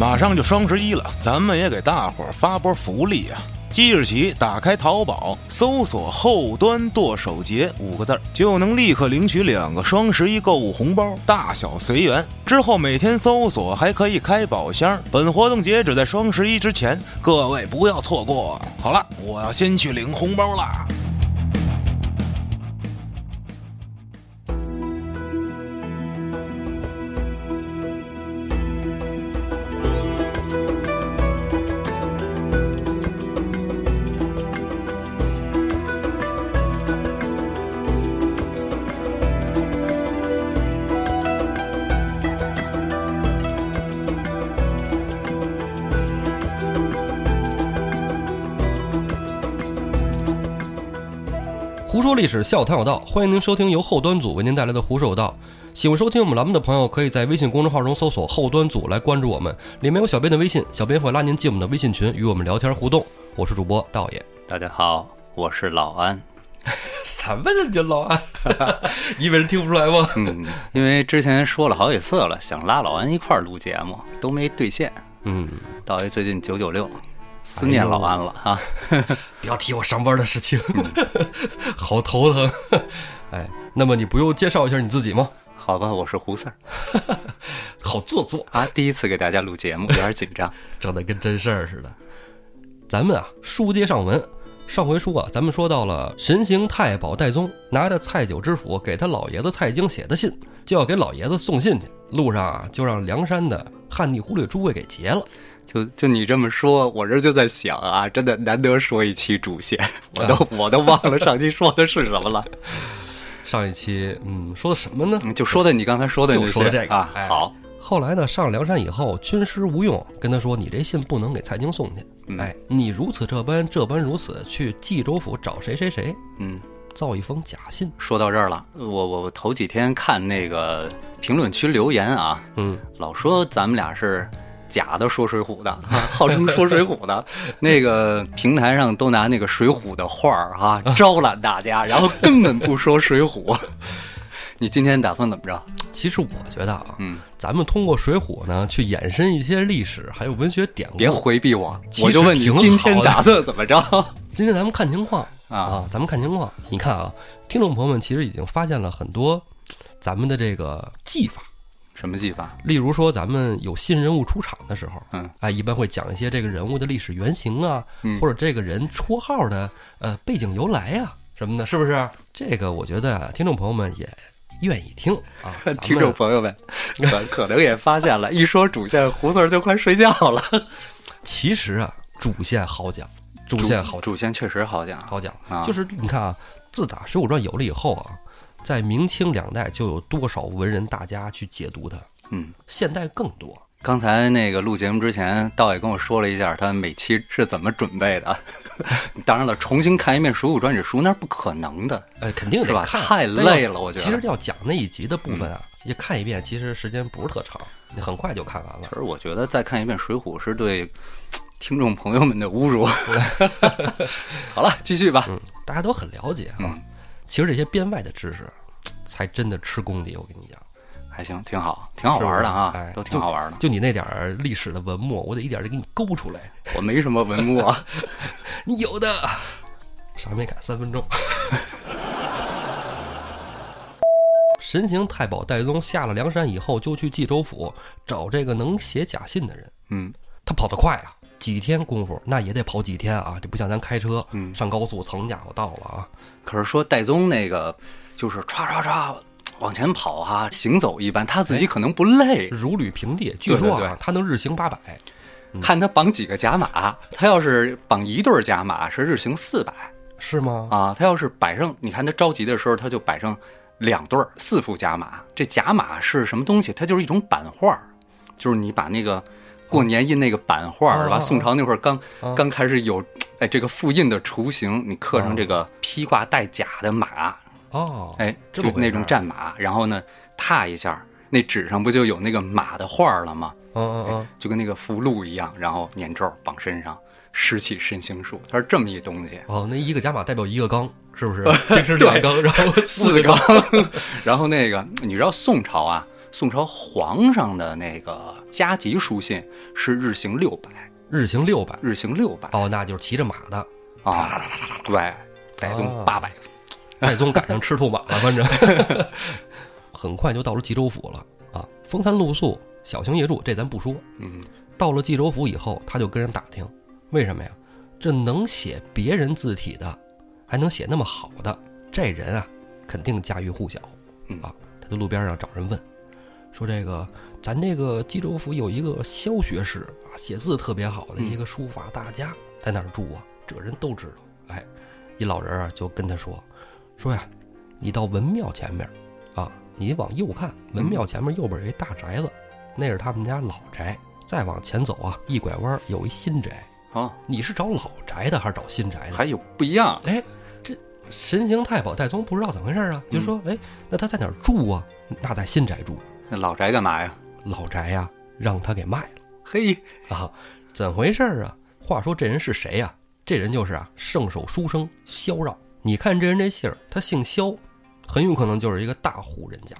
马上就双十一了，咱们也给大伙儿发波福利啊！即日起，打开淘宝，搜索“后端剁手节”五个字儿，就能立刻领取两个双十一购物红包，大小随缘。之后每天搜索还可以开宝箱。本活动截止在双十一之前，各位不要错过。好了，我要先去领红包啦。历史，笑谈有道，欢迎您收听由后端组为您带来的《胡说有道》。喜欢收听我们栏目的朋友，可以在微信公众号中搜索“后端组”来关注我们，里面有小编的微信，小编会拉您进我们的微信群，与我们聊天互动。我是主播道爷。大家好，我是老安。什么人家老安？你以为人听不出来吗？嗯，因为之前说了好几次了，想拉老安一块儿录节目，都没兑现。嗯，道爷最近九九六，思念老安了啊！不要提我上班的事情，好头疼。哎，那么你不用介绍一下你自己吗？好吧，我是胡四儿好做作，啊，第一次给大家录节目，有点紧张。整的跟真事儿似的。咱们啊，书接上文，上回书啊，咱们说到了神行太保戴宗拿着蔡九知府给他老爷子蔡京写的信，就要给老爷子送信去。路上啊，就让梁山的汉地忽略诸位给劫了。就就你这么说，我这就在想啊，真的难得说一期主线，我都我都忘了上期说的是什么了。上一期，嗯，说的什么呢？就说的你刚才说的就说这个啊哎。好，后来呢，上了梁山以后，军师吴用跟他说：“你这信不能给蔡京送去，嗯哎，你如此这般，这般如此，去冀州府找谁谁谁，嗯。造一封假信。说到这儿了，我我我头几天看那个评论区留言啊，嗯，老说咱们俩是假的说水浒的，啊 号称说水浒的，那个平台上都拿那个水浒的画儿啊 招揽大家，然后根本不说水浒。你今天打算怎么着？其实我觉得啊，嗯，咱们通过《水浒》呢，去延伸一些历史还有文学典故。别回避我，我就问你今天打算怎么着今天咱们看情况啊？啊，咱们看情况。你看啊，听众朋友们其实已经发现了很多咱们的这个技法。什么技法？例如说，咱们有新人物出场的时候，嗯，哎，一般会讲一些这个人物的历史原型啊，嗯或者这个人绰号的呃背景由来呀、什么的，是不是？这个我觉得啊，听众朋友们也愿意听啊。听众朋友们可可能也发现了，一说主线，胡子儿就快睡觉了。其实啊，主线好讲，主线好主线确实好讲，好讲，啊就是你看啊，自打《水浒传》有了以后啊，在明清两代就有多少文人大家去解读它，嗯。现代更多。刚才那个录节目之前，道也跟我说了一下他每期是怎么准备的。当然了，重新看一遍《水浒传》这书那是不可能的。哎，肯定是吧得看，太累了我觉得嗯其实要讲那一集的部分啊，也看一遍，其实时间不是特长，你很快就看完了其。实我觉得再看一遍《水浒》是对听众朋友们的侮辱。好了，继续吧。嗯，大家都很了解啊。嗯其实这些编外的知识，才真的吃功底。我跟你讲，还行，挺好，挺好玩的啊，哎，都挺好玩的。就你那点儿历史的文墨，我得一点儿就给你勾出来。我没什么文墨，你有的，啥没改三分钟。神行太保戴宗下了梁山以后，就去冀州府找这个能写假信的人。嗯他跑得快啊，几天功夫那也得跑几天啊，这不像咱开车，嗯上高速，噌家伙到了啊。可是说戴宗那个就是唰唰唰往前跑哈、行走一般，他自己可能不累。如履平地，据说啊，对他能日行八百。看他绑几个甲马，他要是绑一对儿甲马是日行四百是吗？啊，他要是摆上，你看他着急的时候，他就摆上两对儿四副甲马。这甲马是什么东西？它就是一种版画儿，就是你把那个过年印那个版画儿是吧？哦宋朝那会儿刚哦刚开始有哎这个复印的雏形，你刻上这个披挂带甲的马，哦，哎，就那种战马，然后呢踏一下，那纸上不就有那个马的画了吗？嗯嗯嗯，就跟那个符箓一样，然后念咒绑身上，湿气身形术，它是这么一东西。哦，那一个甲马代表一个缸，是不是？平时两缸，然后 四个缸，然后那个你知道宋朝啊，宋朝皇上的那个加急书信是日行六百，日行六百，日行六百哦，那就是骑着马的。啊，对，戴宗啊八百，戴宗赶上赤兔马了，反正很快就到了冀州府了啊。风餐露宿，小行夜住，这咱不说。嗯，到了冀州府以后，他就跟人打听，为什么呀？这能写别人字体的，还能写那么好的，这人啊，肯定家喻户晓嗯啊。他在路边上找人问，说这个咱这个冀州府有一个萧学士啊，写字特别好的一个书法大家，在哪儿住啊？这人都知道。哎，一老人啊就跟他说，说呀，你到文庙前面啊，你往右看，文庙前面右边有一大宅子，那是他们家老宅。再往前走啊，一拐弯有一新宅。啊，你是找老宅的还是找新宅的？还有不一样，哎，这神行太保戴宗不知道怎么回事啊，就说哎，那他在哪儿住啊？那在新宅住，那老宅干嘛呀？老宅呀、让他给卖了嘿，啊？怎回事啊？话说这人是谁呀、这人就是啊，圣手书生萧让。你看这人这姓儿，他姓萧，很有可能就是一个大户人家，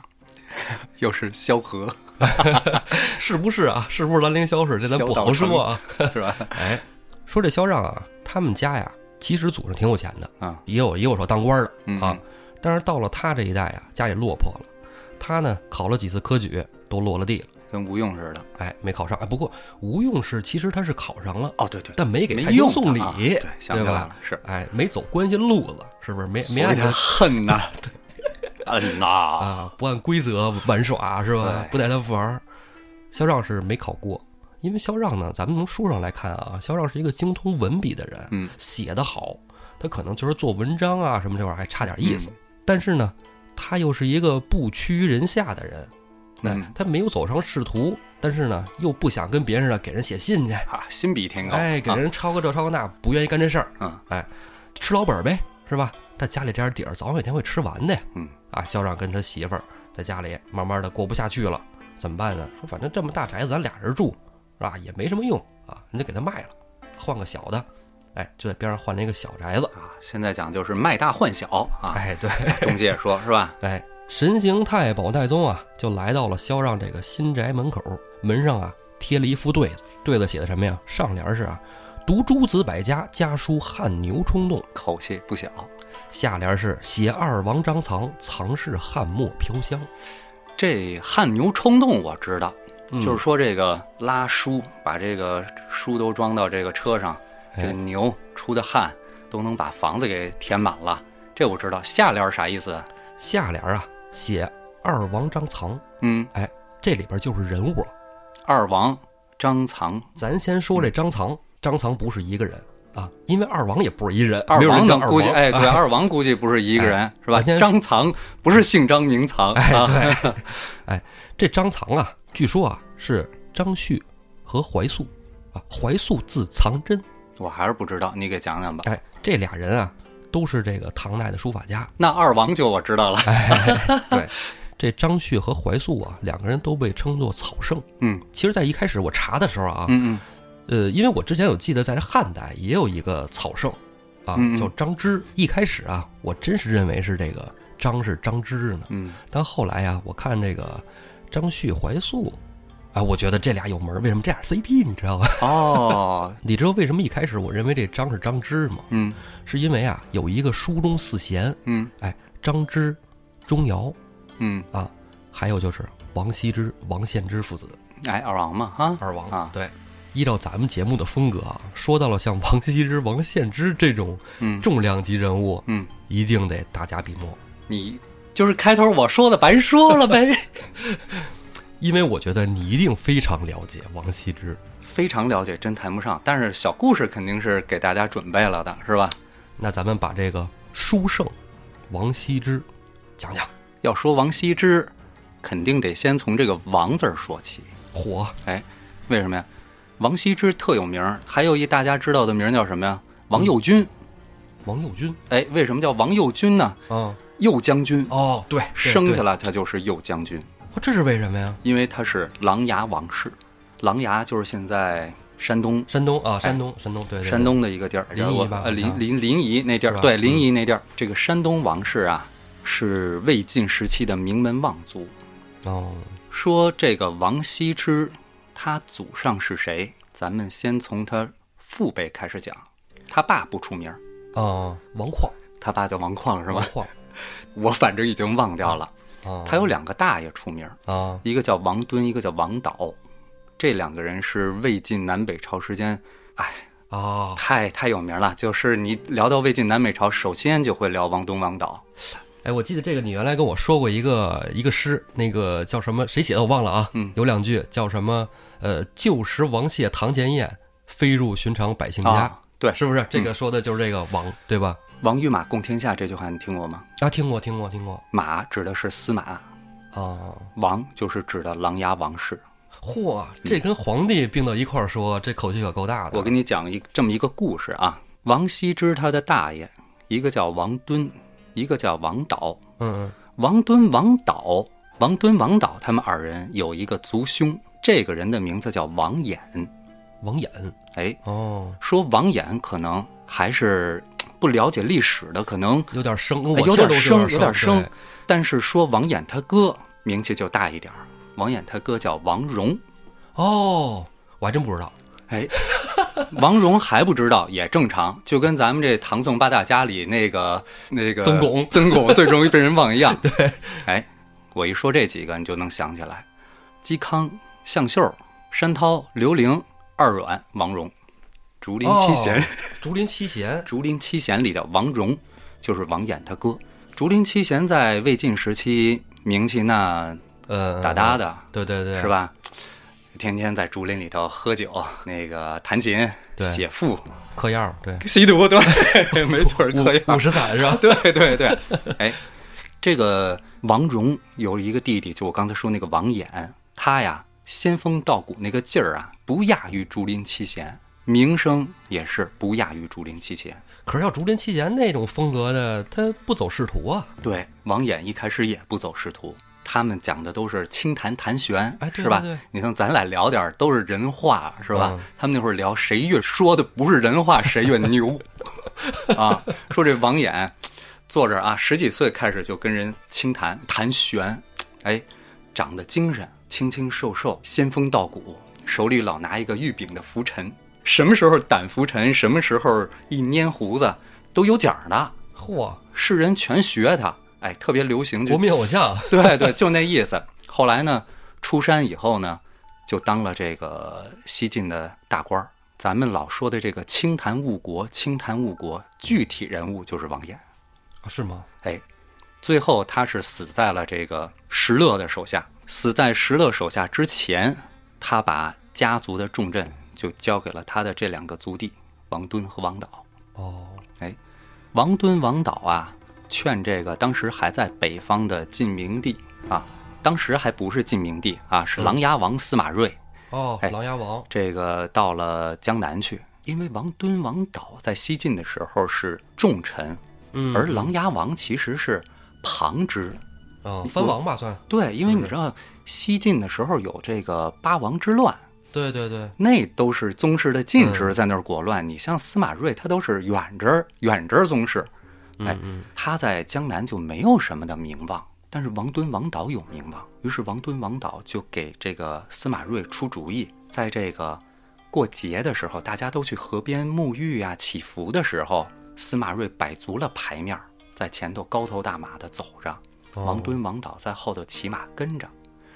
又是萧何，是不是啊？是不是兰陵萧氏？这咱不好说啊。是吧？哎，说这萧让啊，他们家呀，其实祖上挺有钱的，啊，也有也有说当官的嗯啊。但是到了他这一代啊，家里落魄了，他呢考了几次科举，都落了地了，跟吴用似的。哎，没考上。哎，不过吴用是其实他是考上了，哦，对对，但没给蔡京送礼，啊对，想起来吧了？，是哎，没走关系路子，是不是？没没按他恨呐，恨呐，啊，不按规则玩耍是吧？不带他玩儿。萧让是没考过，因为萧让呢，咱们从书上来看啊，萧让是一个精通文笔的人，嗯，写得好，他可能就是做文章啊什么这玩意儿还差点意嗯思，但是呢，他又是一个不屈于人下的人，哎嗯，他没有走上仕途，但是呢，又不想跟别人啊给人写信去，啊，心比天高，哎，给啊人抄个这抄个那，不愿意干这事儿，嗯，哎，吃老本儿呗，是吧？他家里这点底儿，早晚有一天会吃完的呀。嗯，啊，校长跟他媳妇儿在家里慢慢的过不下去了，怎么办呢？说反正这么大宅子，咱俩人住，是吧？也没什么用啊，你就给他卖了，换个小的。哎，就在边上换了一个小宅子。啊，现在讲就是卖大换小啊，哎，对，中介说是吧？哎，神行太保戴宗啊，就来到了萧让这个新宅门口，门上啊贴了一副对子，对子写的什么呀？上联是啊，读诸子百家，家书汗牛充栋；口气不小。下联是写二王张藏，藏是汉墨飘香。这汗牛充栋我知道，嗯就是说这个拉书，把这个书都装到这个车上，这个哎牛出的汗都能把房子给填满了。这我知道。下联啥意思？啊下联啊，写二王张藏，嗯，哎这里边就是人物。二王张藏，咱先说这张藏，张藏不是一个人啊，因为二王也不是一人，二王能估计，王哎，对，啊二王估计不是一个人，是吧先？张藏不是姓张名藏哎，啊，对，哎，这张藏啊，据说啊是张旭和怀素啊，怀素字藏真，我还是不知道，你给讲讲吧。哎，这俩人啊都是这个唐代的书法家。那二王就我知道了，哎，对，这张旭和怀素啊，两个人都被称作草圣。嗯。其实，在一开始我查的时候啊，嗯嗯，呃，因为我之前有记得，在这汉代也有一个草圣，啊嗯嗯，叫张芝。一开始啊，我真是认为是这个张是张芝呢，嗯，但后来呀、我看这个张旭、怀素，啊，我觉得这俩有门儿。为什么这俩 CP？你知道吧？哦，你知道为什么一开始我认为这张是张芝吗？嗯是因为啊，有一个书中四贤，嗯哎，张芝、钟繇嗯，啊，还有就是王羲之、王献之父子哎，二王嘛，哈，二王。啊，对，依照咱们节目的风格啊，说到了像王羲之、王献之这种嗯重量级人物，嗯，一定得大家笔墨，你就是开头我说的白说了呗，因为我觉得你一定非常了解王羲之。非常了解，真谈不上，但是小故事肯定是给大家准备了的，是吧？那咱们把这个书圣王羲之讲讲。要说王羲之，肯定得先从这个“王”字儿说起。火哎，为什么呀？王羲之特有名儿，还有一大家知道的名儿叫什么呀？王右军。王右军哎，为什么叫王右军呢？啊，右将军，哦，对，生下来，他就是右将军，哦这是为什么呀？因为他是琅琊王氏。琅琊就是现在山东山东啊，山东，山东，对山东的一个地儿，临沂吧好像临临临沂那地儿，吧对，临沂那地儿，这个山东王氏啊，是魏晋时期的名门望族。哦，说这个王羲之，他祖上是谁？咱们先从他父辈开始讲。他爸不出名儿，啊，王旷他爸叫王旷是吧？王旷 我反正已经忘掉了。啊，他有两个大爷出名儿，啊一个叫王敦，一个叫王导。这两个人是魏晋南北朝时间，哎，哦，太太有名了。就是你聊到魏晋南北朝，首先就会聊王敦、王导。哎，我记得这个你原来跟我说过一个一个诗，那个叫什么？谁写的我忘了啊。嗯有两句叫什么？呃，旧时王谢堂前燕，飞入寻常百姓家。啊，对，是不是这个说的就是这个王，对吧？王与马共天下这句话你听过吗？啊，听过，听过，听过。马指的是司马，啊，王就是指的琅琊王氏。嚯，这跟皇帝并到一块儿说，这口气可够大的。我给你讲一这么一个故事啊，王羲之他的大爷，一个叫王敦，一个叫王导。嗯王敦、王导，王敦、王导他们二人有一个族兄，这个人的名字叫王衍。嗯，王衍。哎，哦，说王衍可能还是不了解历史的，可能有点生，有点生，有有点生。但是说王衍他哥名气就大一点儿，王衍他哥叫王荣。哦，我还真不知道。哎，王荣还不知道也正常，就跟咱们这唐宋八大家里那个那个曾巩曾巩最容易被人忘一样。对，哎，我一说这几个，你就能想起来：嵇康、向秀、山涛、刘伶、二阮、王戎、竹林七贤。哦竹林七贤。竹林七贤里的王戎就是王衍他哥。竹林七贤在魏晋时期名气那呃，大大的，对对对，是？吧？天天在竹林里头喝酒，那个弹琴、写赋、嗑药，对，吸毒，对，没错儿，可以。五十三是吧？对对对，哎，这个王戎有一个弟弟，就我刚才说那个王衍，他呀仙风道骨那个劲儿啊，不亚于竹林七贤，名声也是不亚于竹林七贤。可是要竹林七贤那种风格的，他不走仕途啊。对，王衍一开始也不走仕途，他们讲的都是清谈谈玄，哎对是吧？你像咱俩聊点儿都是人话，是吧？嗯他们那会儿聊谁越说的不是人话，谁越牛 啊。说这王衍坐着啊，十几岁开始就跟人清谈谈玄，哎，长得精神，清清瘦瘦，仙风道骨，手里老拿一个玉柄的拂尘，什么时候胆浮沉，什么时候一拈胡子都有奖儿的。嚯，世人全学他，哎，特别流行就国民偶像。对对，就那意思。后来呢，出山以后呢，就当了这个西晋的大官儿。咱们老说的这个清谈误国，清谈误国，具体人物就是王衍。啊是吗？哎，最后他是死在了这个石勒的手下。死在石勒手下之前，他把家族的重镇就交给了他的这两个族弟王敦和王导。哦，哎王敦、王导啊，劝这个当时还在北方的晋明帝啊，当时还不是晋明帝啊，是琅琊王司马睿，哦，哎琅琊王。这个到了江南去。因为王敦、王导在西晋的时候是重臣，嗯，而琅琊王其实是旁支。啊，藩王吧算。对，因为你知道西晋的时候有这个八王之乱，对对对，那都是宗室的近嗯。支在那儿裹乱。你像司马睿，他都是远支远支宗室，哎嗯。嗯，他在江南就没有什么的名望，但是王敦、王导有名望，于是王敦、王导就给这个司马睿出主意，在这个过节的时候，大家都去河边沐浴啊、祈福的时候，司马睿摆足了牌面，在前头高头大马的走着，哦。王敦、王导在后头骑马跟着。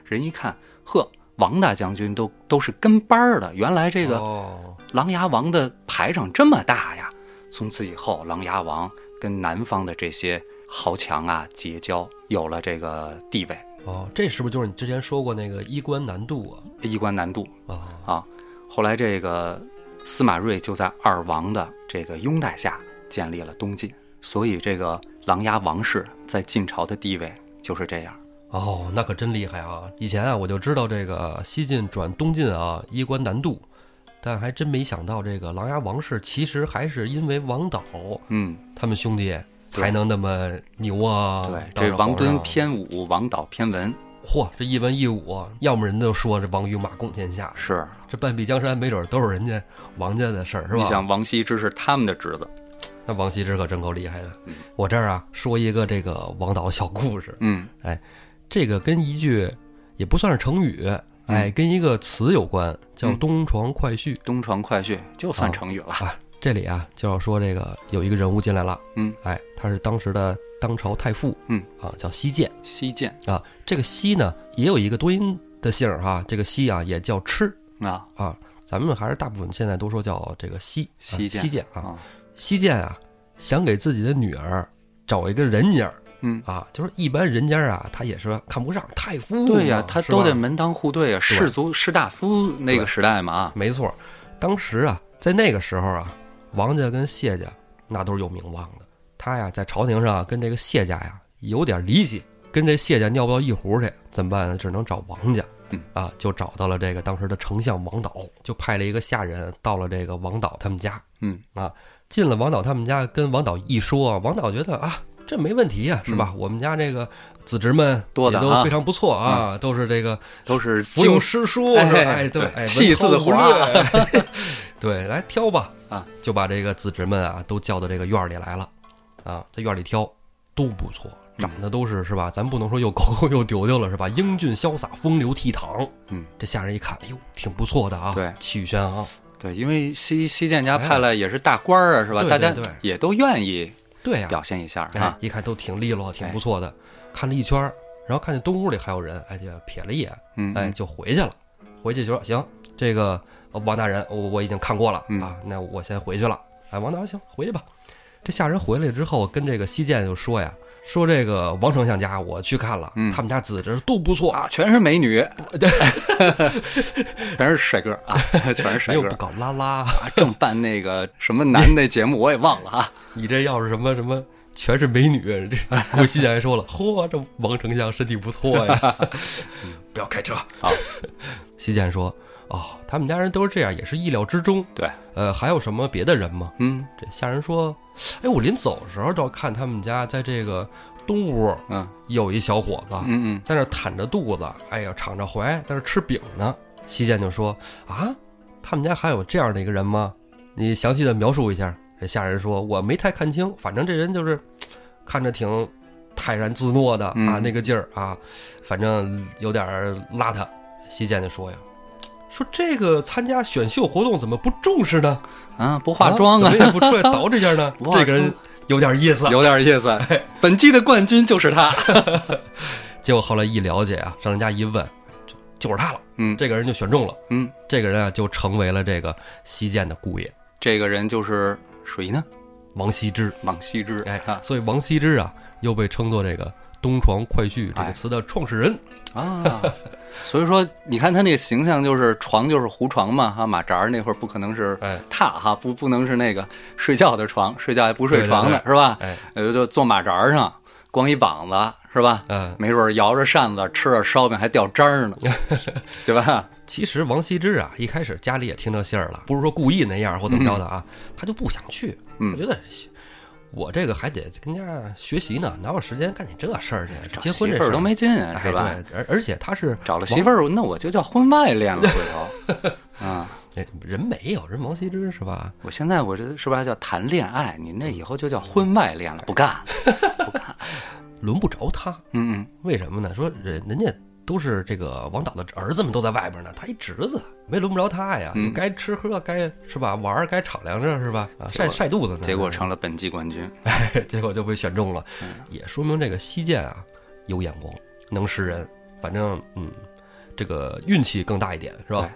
人一看，呵，王大将军都都是跟班儿的，原来这个哦，琅琊王的排场这么大呀！从此以后，琅琊王跟南方的这些豪强啊结交，有了这个地位，哦，这是不是就是你之前说过那个衣冠南渡衣冠南渡啊？啊，啊。后来这个司马睿就在二王的这个拥戴下建立了东晋，所以这个琅琊王氏在晋朝的地位就是这样。哦，那可真厉害啊！以前啊，我就知道这个西晋转东晋啊，衣冠南渡，但还真没想到这个琅琊王氏其实还是因为王导嗯，他们兄弟才能那么牛啊！对，这王敦偏武，王导偏文，嚯，这一文一武，要么人都说这王与马共天下，是这半壁江山没准都是人家王家的事儿，是吧？你想王羲之是他们的侄子，那王羲之可真够厉害的嗯。我这儿啊说一个这个王导小故事，嗯这个跟一句也不算是成语，哎，跟一个词有关，叫嗯东床快婿。东床快婿就算成语了。啊，这里啊就要说这个有一个人物进来了，嗯，哎，他是当时的当朝太傅，嗯啊，叫西涧西涧啊。这个西呢也有一个多音的姓儿哈，这个西啊也叫吃啊啊。咱们还是大部分现在都说叫这个西西西涧啊。啊，西涧啊想给自己的女儿找一个人家儿嗯，啊，就是一般人家啊他也是看不上太夫，对呀，他都得门当户对啊，士族士大夫那个时代嘛啊，没错，当时啊，在那个时候啊，王家跟谢家那都是有名望的。他呀，在朝廷上啊跟这个谢家呀有点离析，跟这谢家尿不到一壶去，怎么办呢？只能找王家。嗯啊，就找到了这个当时的丞相王导，就派了一个下人到了这个王导他们家。嗯啊，进了王导他们家，跟王导一说，王导觉得啊，这没问题呀、是吧？我们家这个子侄们嗯多的也都啊非常不错啊，都是这个都是腹有经诗书，哎？哎，对，哎，气自文韬武华，哎对，来挑吧啊，就把这个子侄们啊都叫到这个院儿里来了，啊，在院里挑都不错，长得都是是吧？咱不能说又狗狗又丢丢了是吧？英俊潇洒，风流倜傥。嗯，这下人一看，哎呦，挺不错的啊，对气宇轩昂。对，因为西西建家派来也是大官儿啊，是吧？对大家也都愿意对呀、表现一下哎啊，，一看都挺利落，挺不错的。看了一圈，然后看见东屋里还有人，哎，就瞥了一眼，嗯，哎，就回去了。回去就说行，这个呃王大人，我我已经看过了、嗯啊，那我先回去了。哎，王大人行，回去吧。这下人回来之后，跟这个西涧就说呀，说这个王丞相家我去看了，嗯他们家子侄都不错，啊，全是美女，对，全是帅哥啊，全是帅哥又不搞拉拉。啊，正办那个什么男的节目，我也忘了啊。你这要是什么什么全是美女，这顾西涧还说了，嚯，这王丞相身体不错呀，不要开车。啊，西涧说，哦，他们家人都是这样，也是意料之中。对，呃，还有什么别的人吗？嗯这下人说：“哎，我临走的时候倒看他们家在这个东屋嗯有一小伙子，嗯嗯，在那儿袒着肚子，哎呀，敞着怀，在那儿吃饼呢。”西涧就说：“啊，他们家还有这样的一个人吗？你详细的描述一下。”这下人说：“我没太看清，反正这人就是看着挺泰然自若的啊，嗯那个劲儿啊，反正有点儿邋遢。”西涧就说呀：“说这个参加选秀活动怎么不重视呢？啊，不化妆啊怎么，也不出来捯饬一下呢？这个人有点意思。有点意思。本季的冠军就是他。结果后来一了解啊，上人家一问，就就是他了。嗯这个人就选中了。嗯，这个人啊，就成为了这个西涧的姑爷这个人就是谁呢？王羲之。王羲之。哎啊，所以王羲之啊，又被称作这个“东床快婿”这个词的创始人。啊，所以说你看他那个形象，就是床就是胡床嘛，哈，马扎儿那会儿不可能是哎榻哈，不不能是那个睡觉的床，睡觉还不睡床呢，对是吧？哎，呃，就坐马扎儿上，光一膀子是吧？嗯，没准儿摇着扇子吃着烧饼还掉渣儿呢，对吧？其实王羲之啊，一开始家里也听到信儿了，不是说故意那样或怎么着的啊，他就不想去。嗯他觉得我这个还得跟家学习呢，哪有时间干你这事儿去？找结婚这事儿都没劲是吧？对，而而且他是找了媳妇儿，那我就叫婚外恋了，回头 啊！哎人没有人王羲之是吧？我现在我这是不是叫谈恋爱？你那以后就叫婚外恋了，不干，不干。轮不着他，嗯嗯，为什么呢？说人人家都是这个王导的儿子们都在外边呢，他一侄子没轮不着他呀，嗯就该吃喝该是吧玩儿该敞亮着是吧？啊，晒晒肚子呢，结果成了本季冠军。结果就被选中了，嗯也说明这个西涧啊有眼光，能识人，反正嗯，这个运气更大一点是吧？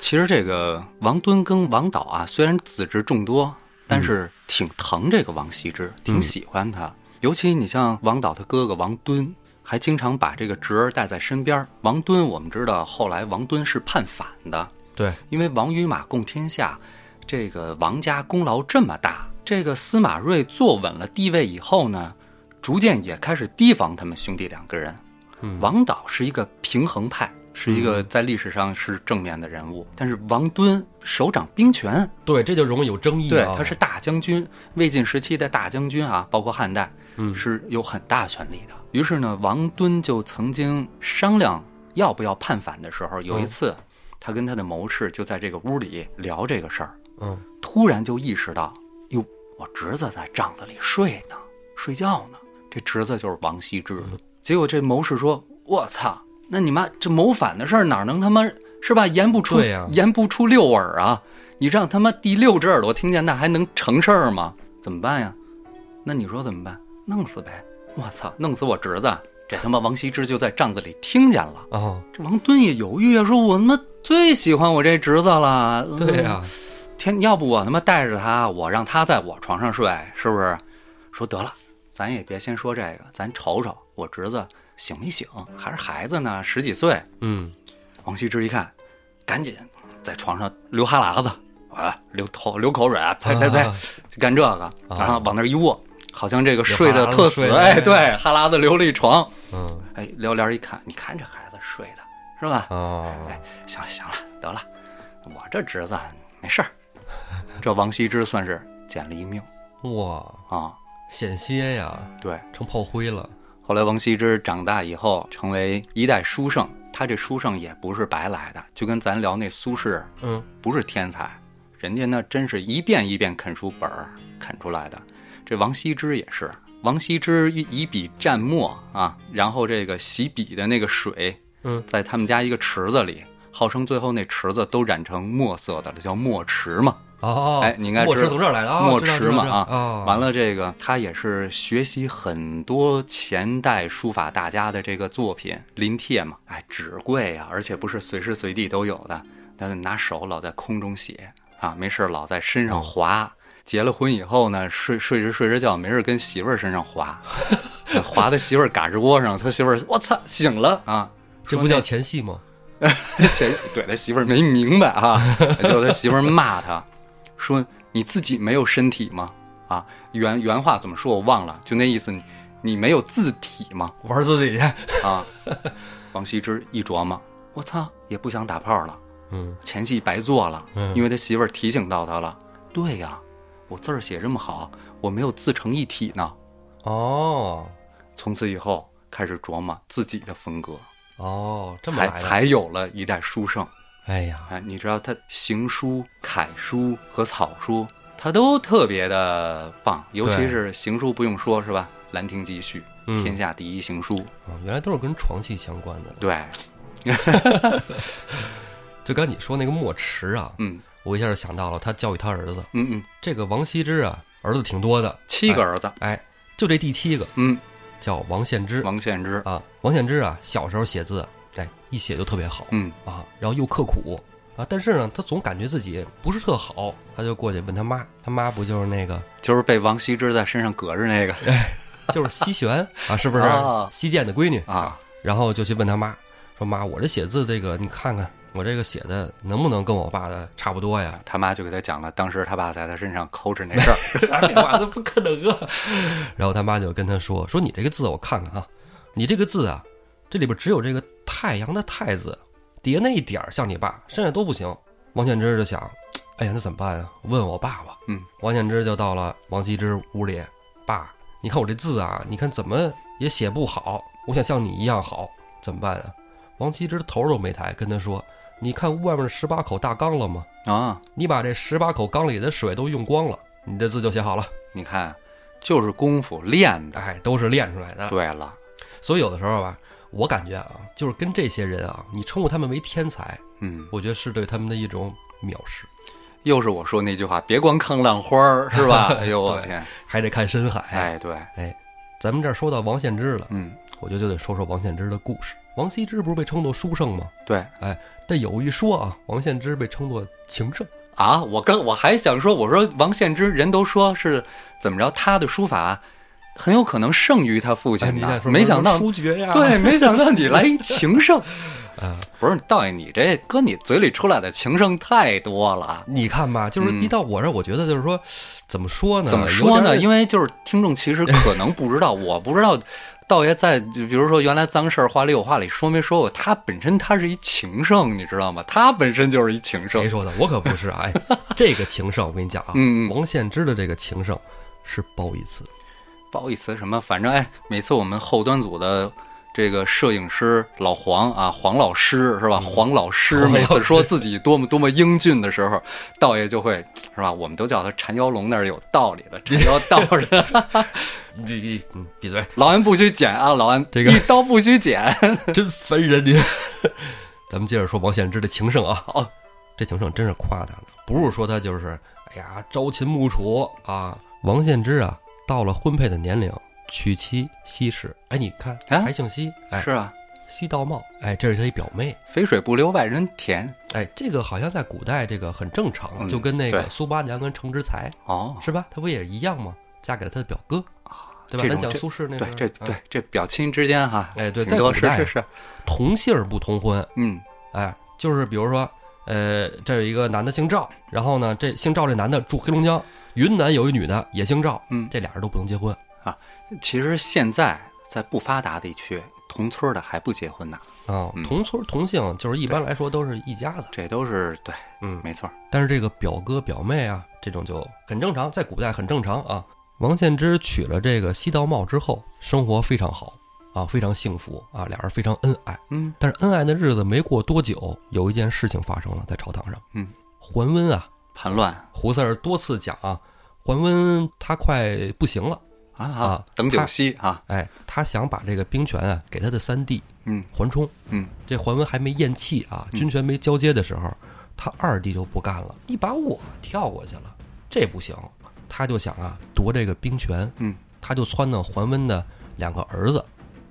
其实这个王敦跟王导啊，虽然子侄众多，但是挺疼这个王羲之，挺喜欢他。尤其你像王导他哥哥王敦，还经常把这个侄儿带在身边。王敦我们知道，后来王敦是叛反的，对，因为王与马共天下，这个王家功劳这么大，这个司马睿坐稳了地位以后呢，逐渐也开始提防他们兄弟两个人。嗯王导是一个平衡派，是一个在历史上是正面的人物，但是王敦手掌兵权，对，这就容易有争议对，啊。他是大将军，魏晋时期的大将军啊，包括汉代，嗯是有很大权力的。于是呢，王敦就曾经商量要不要叛反的时候，有一嗯次，他跟他的谋士就在这个屋里聊这个事儿，嗯突然就意识到，哟，我侄子在帐子里睡呢，睡觉呢。这侄子就是王羲之。结果这谋士说：“我操，那你妈这谋反的事儿哪能他妈是吧？言不出言不出六耳啊！你让他妈第六只耳朵听见，那还能成事儿吗？怎么办呀？那你说怎么办？弄死呗！我操，弄死我侄子！这他妈王羲之就在帐子里听见了。啊，这王敦也犹豫啊，说我他妈最喜欢我这侄子了。对呀、天，要不我他妈带着他，我让他在我床上睡，是不是？说得了，咱也别先说这个，咱瞅瞅我侄子醒没醒，还是孩子呢，十几岁。嗯，王羲之一看，赶紧在床上流哈喇子，啊，流头流口水，呸呸呸，啊就干这个，然后往那儿一卧，好像这个睡得特死，哎，对，哈喇子流了一床，嗯哎，撩帘一看，你看这孩子睡的是吧？哦，哎，行了行了，得了，我这侄子没事儿，这王羲之算是捡了一命哇，啊。险些呀，对，成炮灰了。后来王羲之长大以后成为一代书圣，他这书圣也不是白来的，就跟咱聊那苏轼，嗯，不是天才，人家那真是一遍一遍啃书本儿啃出来的。这王羲之也是，王羲之以以笔蘸墨啊，然后这个洗笔的那个水，嗯，在他们家一个池子里，号称最后那池子都染成墨色的了，叫墨池嘛。哦，哎你应该墨池知道从这儿来的啊，墨池嘛啊啊，完了，这个他也是学习很多前代书法大家的这个作品临帖嘛，哎，纸贵呀、而且不是随时随地都有的，他拿手老在空中写啊，没事儿老在身上划。结了婚以后呢，睡睡着睡着觉，没事跟媳妇儿身上划，划到媳妇儿嘎吱窝上，他媳妇儿我操醒了啊，这不叫前戏吗？前对他媳妇儿没明白啊，结果他媳妇儿骂他，说你自己没有身体吗？啊，原原话怎么说我忘了，就那意思，你你没有字体吗？玩自己去。啊，王羲之一琢磨，我操，也不想打炮了，嗯前戏白做了，嗯因为他媳妇儿提醒到他了。对呀，我字儿写这么好，我没有自成一体呢。哦从此以后开始琢磨自己的风格，哦，这么来。才才有了一代书圣。哎呀，哎，你知道他行书、楷书和草书，他都特别的棒，尤其是行书不用说是吧？《兰亭集序》嗯天下第一行书，哦原来都是跟床戏相关的。对，就刚你说那个墨池啊，嗯我一下就想到了他教育他儿子。嗯嗯，这个王羲之啊，儿子挺多的，七个儿子，哎，就这第七个嗯，叫王献之王献之，啊。王献之啊，小时候写字，哎，一写就特别好嗯啊，然后又刻苦啊，但是呢，他总感觉自己不是特好，他就过去问他妈，他妈不就是那个就是被王羲之在身上搁着那个就是西玄啊，是不是啊西涧的闺女？啊，然后就去问他妈，说妈，我这写字这个你看看，我这个写的能不能跟我爸的差不多呀？他妈就给他讲了当时他爸在他身上抠哧那事儿，这话都不可能啊！然后他妈就跟他说：“说你这个字我看看啊，你这个字啊，这里边只有这个太阳的太字，底下那一点儿像你爸，剩下都不行。”王献之就想：“哎呀，那怎么办啊？问我爸吧。”嗯，王献之就到了王羲之屋里，爸，你看我这字啊，你看怎么也写不好，我想像你一样好，怎么办啊？王羲之头都没抬，跟他说：“你看外面的十八口大缸了吗？啊，你把这十八口缸里的水都用光了，你的字就写好了。”你看，就是功夫练的。哎，都是练出来的。对了，所以有的时候吧，我感觉啊，就是跟这些人啊，你称呼他们为天才，嗯，我觉得是对他们的一种藐视，又是我说那句话，别光看浪花儿是吧？哎呦我对天，还得看深海。哎对，哎咱们这儿说到王献之了，嗯我觉得就得说说王献之的故事。王羲之不是被称作书圣吗？对但有一说啊，王献之被称作情圣。啊，我刚我还想说，我说王献之人都说是怎么着，他的书法很有可能胜于他父哎，亲的，你再说没想到书绝呀，对，没想到你来一情圣。啊，不是道爷，你这搁你嘴里出来的情圣太多了。你看吧，就是嗯一到我这儿，我觉得就是说，怎么说呢？怎么说呢？因为就是听众其实可能不知道，我不知道道爷在，就比如说原来脏事儿话里有话里说没说过，他本身他是一情圣，你知道吗？他本身就是一情圣谁。说的？我可不是啊！哎，这个情圣，我跟你讲啊，嗯嗯 王献之的这个情圣是褒义词。褒义词什么？反正哎，每次我们后端组的这个摄影师老黄啊，黄老师是吧？黄老师每次说自己多么多么英俊的时候，道爷就会是吧？我们都叫他缠腰龙，那是有道理的。缠腰道人，你你嗯，闭嘴，老安不许剪啊，老安这个一刀不许剪。真烦人您。咱们接着说王献之的情圣啊，哦，这情圣真是夸他呢，不是说他就是哎呀朝秦暮楚啊。王献之啊，到了婚配的年龄，娶妻西施。哎，你看啊还姓西，哎，是啊，西道茂，哎，这是他一表妹。肥水不流外人田。哎，这个好像在古代这个很正常，嗯就跟那个对苏八娘跟程之才哦，是吧？他不也一样吗？嫁给了他的表哥，对吧？咱讲这苏轼那对这对这表亲之间哈，哎对挺多在古代是是是，同姓儿不同婚，嗯哎，就是比如说，呃，这有一个男的姓赵，然后呢，这姓赵这男的住黑龙江，云南有一女的也姓赵，嗯这俩人都不能结婚。其实现在在不发达地区，同村的还不结婚呢，啊、嗯同村同姓就是一般来说都是一家子，这都是对，嗯，没错。但是这个表哥表妹啊，这种就很正常，在古代很正常啊。王献之娶了这个西道茂之后，生活非常好啊，非常幸福啊，俩人非常恩爱。嗯但是恩爱的日子没过多久，有一件事情发生了，在朝堂上，嗯，桓温啊，叛乱胡四儿多次讲啊，桓温他快不行了，啊啊等九他夕啊，哎，他想把这个兵权啊给他的三弟嗯桓冲。嗯这桓温还没咽气啊，军权没交接的时候，他二弟就不干了，你把我跳过去了，这不行。他就想啊夺这个兵权，嗯，他就撺掇桓温的两个儿子，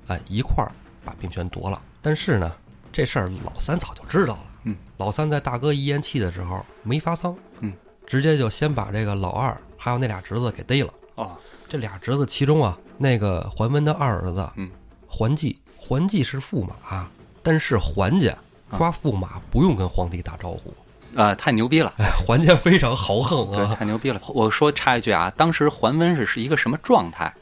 哎一块儿把兵权夺了。但是呢，这事儿老三早就知道了，嗯，老三在大哥一咽气的时候没发丧，嗯，直接就先把这个老二还有那俩侄子给逮了。哦这俩侄子其中啊，那个桓温的二儿子，嗯，桓济，桓济是驸马，但是桓家抓驸马不用跟皇帝打招呼，啊，太牛逼了。哎，桓家非常豪横对，啊，太牛逼了！我说插一句啊，当时桓温是是一个什么状态？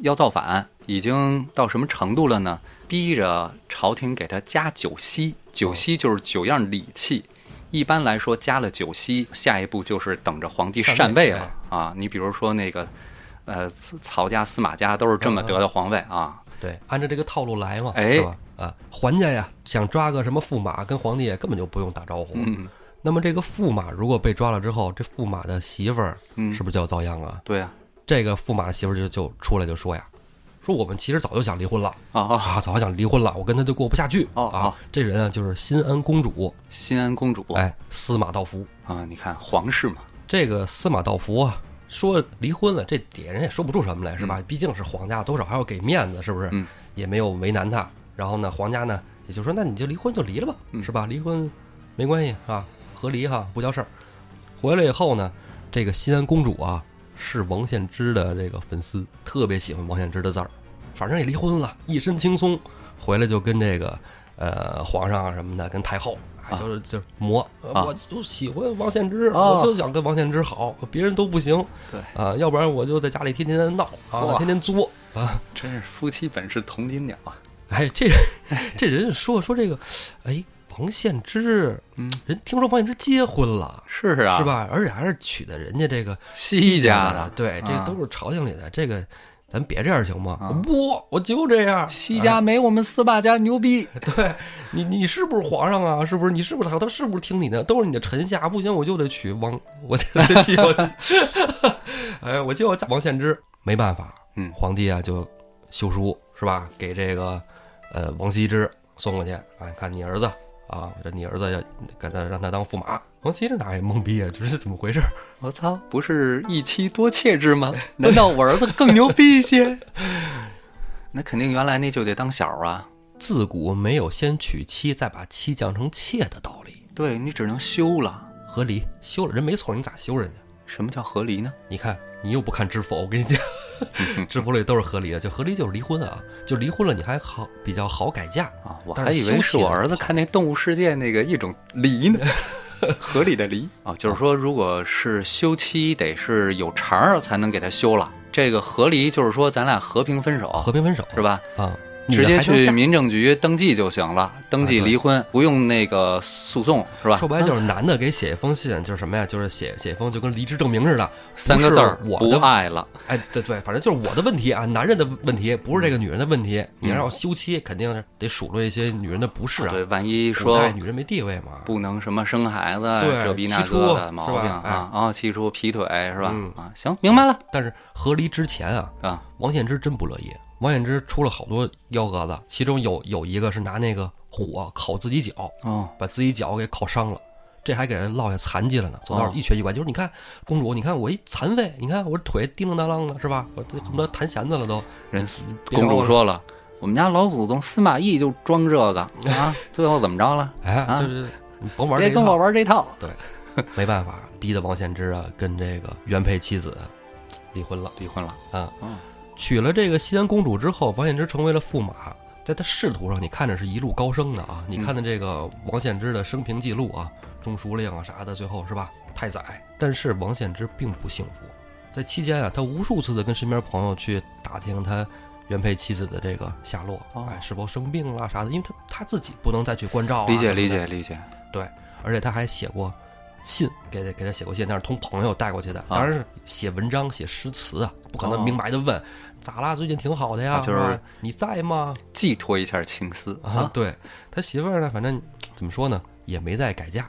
要造反，已经到什么程度了呢？逼着朝廷给他加九锡，九锡就是九样礼器。一般来说，加了九锡，下一步就是等着皇帝禅禅位了啊！你比如说那个，呃，曹家、司马家都是这么得的皇位啊。对，按照这个套路来嘛，哎是吧？啊，桓家呀，想抓个什么驸马，跟皇帝根本就不用打招呼。嗯，那么这个驸马如果被抓了之后，这驸马的媳妇儿嗯是不是就要遭殃啊？对啊，这个驸马的媳妇儿就就出来就说呀，说我们其实早就想离婚了。啊啊，啊，早想离婚了，我跟他就过不下去。哦啊，这人啊就是新安公主，新安公主哎，司马道夫。啊，你看皇室嘛，这个司马道夫啊，说离婚了，这底下人也说不出什么来，是吧？毕竟是皇家，多少还要给面子，是不是？嗯也没有为难他。然后呢，皇家呢也就说，那你就离婚就离了吧，嗯是吧？离婚没关系啊，和离哈不叫事儿。回来以后呢，这个西安公主啊是王献之的这个粉丝，特别喜欢王献之的字儿。反正也离婚了，一身轻松，回来就跟这个呃皇上啊什么的，跟太后就是就是磨，我就喜欢王献之，哦我就想跟王献之好，别人都不行对，啊，要不然我就在家里天天闹啊，天天作啊。真是夫妻本是同林鸟啊。哎，这这人说说这个，哎，王献之，嗯，人听说王献之结婚了。是啊，是？吧？而且还是娶的人家这个西家的的，对，这啊都是朝廷里的。这个咱别这样行吗？啊不，我就这样。西家没我们司马家牛逼。对你，你是不是皇上啊？是不是？你是不是他？他是不是听你的？都是你的臣下，不行，我就得娶王，我就得娶我。哎，我就要嫁王献之，没办法，嗯皇帝啊就修书是吧？给这个呃王羲之送过去，哎，看你儿子啊，这你儿子要给他让他当驸马。王羲这哪也懵逼啊，这是怎么回事？我操，不是一妻多妾制吗？难道我儿子更牛逼一些？那肯定原来那就得当小啊。自古没有先娶妻再把妻降成妾的道理，对你只能休了。和离休了人没错，你咋休人家？什么叫和离呢？你看你又不看知否，我跟你讲，知否里都是和离的，就和离就是离婚啊，就离婚了你还好比较好改嫁。啊，我还以为是我儿子看那《动物世界》那个一种离呢，合理的离啊，就是说，如果是休妻，得是有茬儿才能给他休了。这个和离就是说，咱俩和平分手，和平分手是吧？啊，直接去民政局登记就行了，登记离婚，不用那个诉讼，是吧？说白了就是男的给写一封信，就是什么呀？就是写写一封就跟离职证明似的，三个字我的爱了。哎，对对，反正就是我的问题啊，男人的问题，不是这个女人的问题。你要让我休妻，肯定是得数落一些女人的不是啊。对，万一说代女人没地位嘛。不能什么生孩子，对这逼那气出个的毛病啊啊，气出劈腿是吧嗯？啊，行，明白了但是和离之前啊，啊，王献之真不乐意。王献之出了好多幺蛾子，其中有有一个是拿那个火烤自己脚，哦，把自己脚给烤伤了，这还给人落下残疾了呢。走道哦一瘸一拐，就是你看公主，你看我一残废，你看我这腿叮铃当啷的，是吧？我这恨不得弹弦子了都。人公主说了，我们家老祖宗司马懿就装这个啊，最后怎么着了？哎，啊就是你甭玩别跟我玩这套。对没办法，逼得王献之啊跟这个原配妻子离婚了离婚了，啊。嗯娶了这个西安公主之后，王献之成为了驸马。在他仕途上，你看着是一路高升的啊！你看的这个王献之的生平记录啊，中书令啊啥的，最后是吧？太宰。但是王献之并不幸福，在期间啊，他无数次的跟身边朋友去打听他原配妻子的这个下落，哦哎，是否生病了啥的，因为他他自己不能再去关照啊。理解理解理解。对而且他还写过信给给他写过信，但是通朋友带过去的，啊当然是写文章、写诗词啊，不可能哦明白的问、咋啦？最近挺好的呀，啊就是你在吗？寄托一下情思啊，，对他媳妇儿呢，反正怎么说呢，也没再改嫁，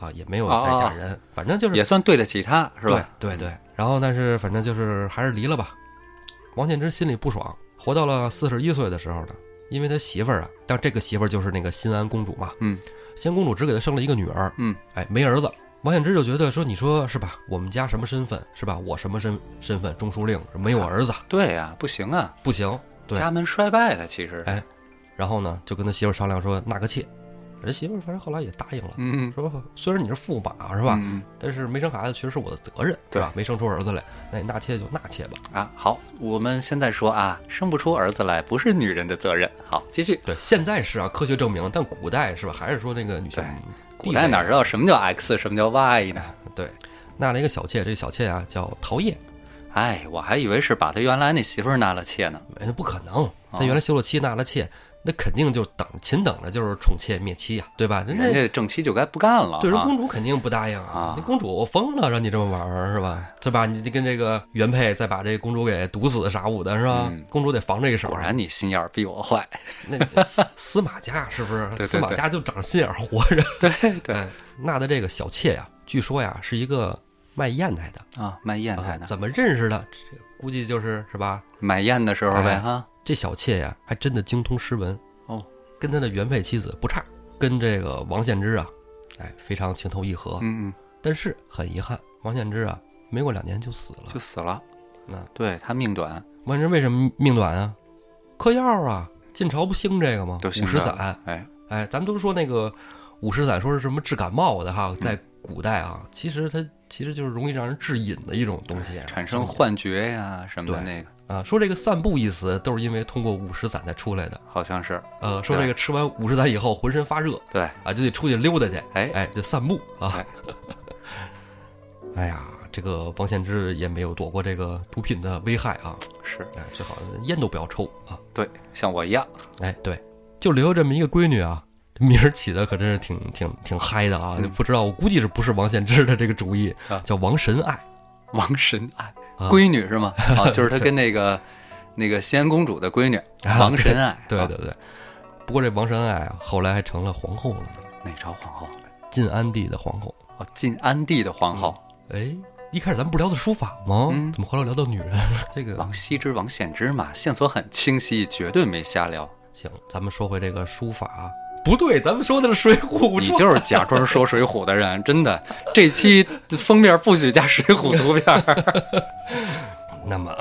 啊，也没有再嫁人，反正就是也算对得起他，是吧？对对对，然后但是反正就是还是离了吧。王献之心里不爽，活到了四十一岁的时候呢，因为他媳妇儿啊，但这个媳妇儿就是那个新安公主嘛，嗯，新安公主只给他生了一个女儿，嗯，哎，没儿子。王献之就觉得说，你说是吧？我们家什么身份是吧？我什么身身份？中书令没有儿子，对呀，不行啊，不行。对家门衰败的其实。哎然后呢，就跟他媳妇商量说纳个妾。人媳妇儿反正后来也答应了，嗯，说虽然你是驸马是吧，嗯但是没生孩子确实是我的责任，对吧？没生出儿子来，那你纳妾就纳妾吧。啊，好，我们现在说啊，生不出儿子来不是女人的责任。好，继续。对，现在是啊，科学证明，但古代是吧？还是说那个女性古代哪知道什么叫 X，什么叫 Y 呢？对，纳了一个小妾，这个小妾啊叫陶叶，哎，我还以为是把他原来那媳妇儿纳了妾呢。不可能，他原来休了妻，纳了妾，那肯定就等勤等着就是宠妾灭妻呀，对吧？人人家家正妻就该不干了。对人啊公主肯定不答应啊啊，那公主疯了，让你这么玩儿是吧？对吧？你跟这个原配再把这公主给毒死啥五的是吧嗯？公主得防这一手果。然你心眼儿比我坏。那那司司马家是不是？对对司马家就长心眼儿活着。对对哎，纳的这个小妾呀，据说呀是一个卖砚台的。啊，卖砚台的，啊怎么认识的？这估计就是是吧？买砚的时候呗哎哈。这小妾呀，还真的精通诗文哦，跟他的原配妻子不差，跟这个王献之啊，哎，非常情投意合。嗯嗯，但是很遗憾，王献之啊，没过两年就死了就。死了。那对他命短，王献之为什么命短啊？嗑药啊，晋朝不兴这个吗？都五石散，哎，哎，咱们都说那个五石散说是什么治感冒的嗯哈，在古代啊，其实它其实就是容易让人致瘾的一种东西，产生幻觉呀什么的对那个，啊。说这个散步一词都是因为通过五石散才出来的。好像是呃，说这个吃完五石散以后浑身发热对。啊，就得出去溜达去，哎哎，就散步啊哎。哎呀，这个王献之也没有躲过这个毒品的危害啊，是哎，最好烟都不要抽啊。对，像我一样，哎，对，就留这么一个闺女啊，这名儿起的可真是挺挺挺嗨的啊！嗯不知道，我估计是不是王献之的这个主意啊，叫王神爱。王神爱啊闺女是吗？啊，就是他跟那个那个西安公主的闺女啊王神爱，啊对对对，不过这王神爱啊，后来还成了皇后了呢，哪朝皇后？晋安帝的皇后。哦，晋安帝的皇后，哎，一开始咱们不聊的书法吗？嗯怎么后来聊到女人？这个王羲之、王献之嘛，线索很清晰，绝对没瞎聊。行，咱们说回这个书法。不对，咱们说的是《水浒》。你就是假装说水浒的人，真的。这期封面不许加水浒图片，那么，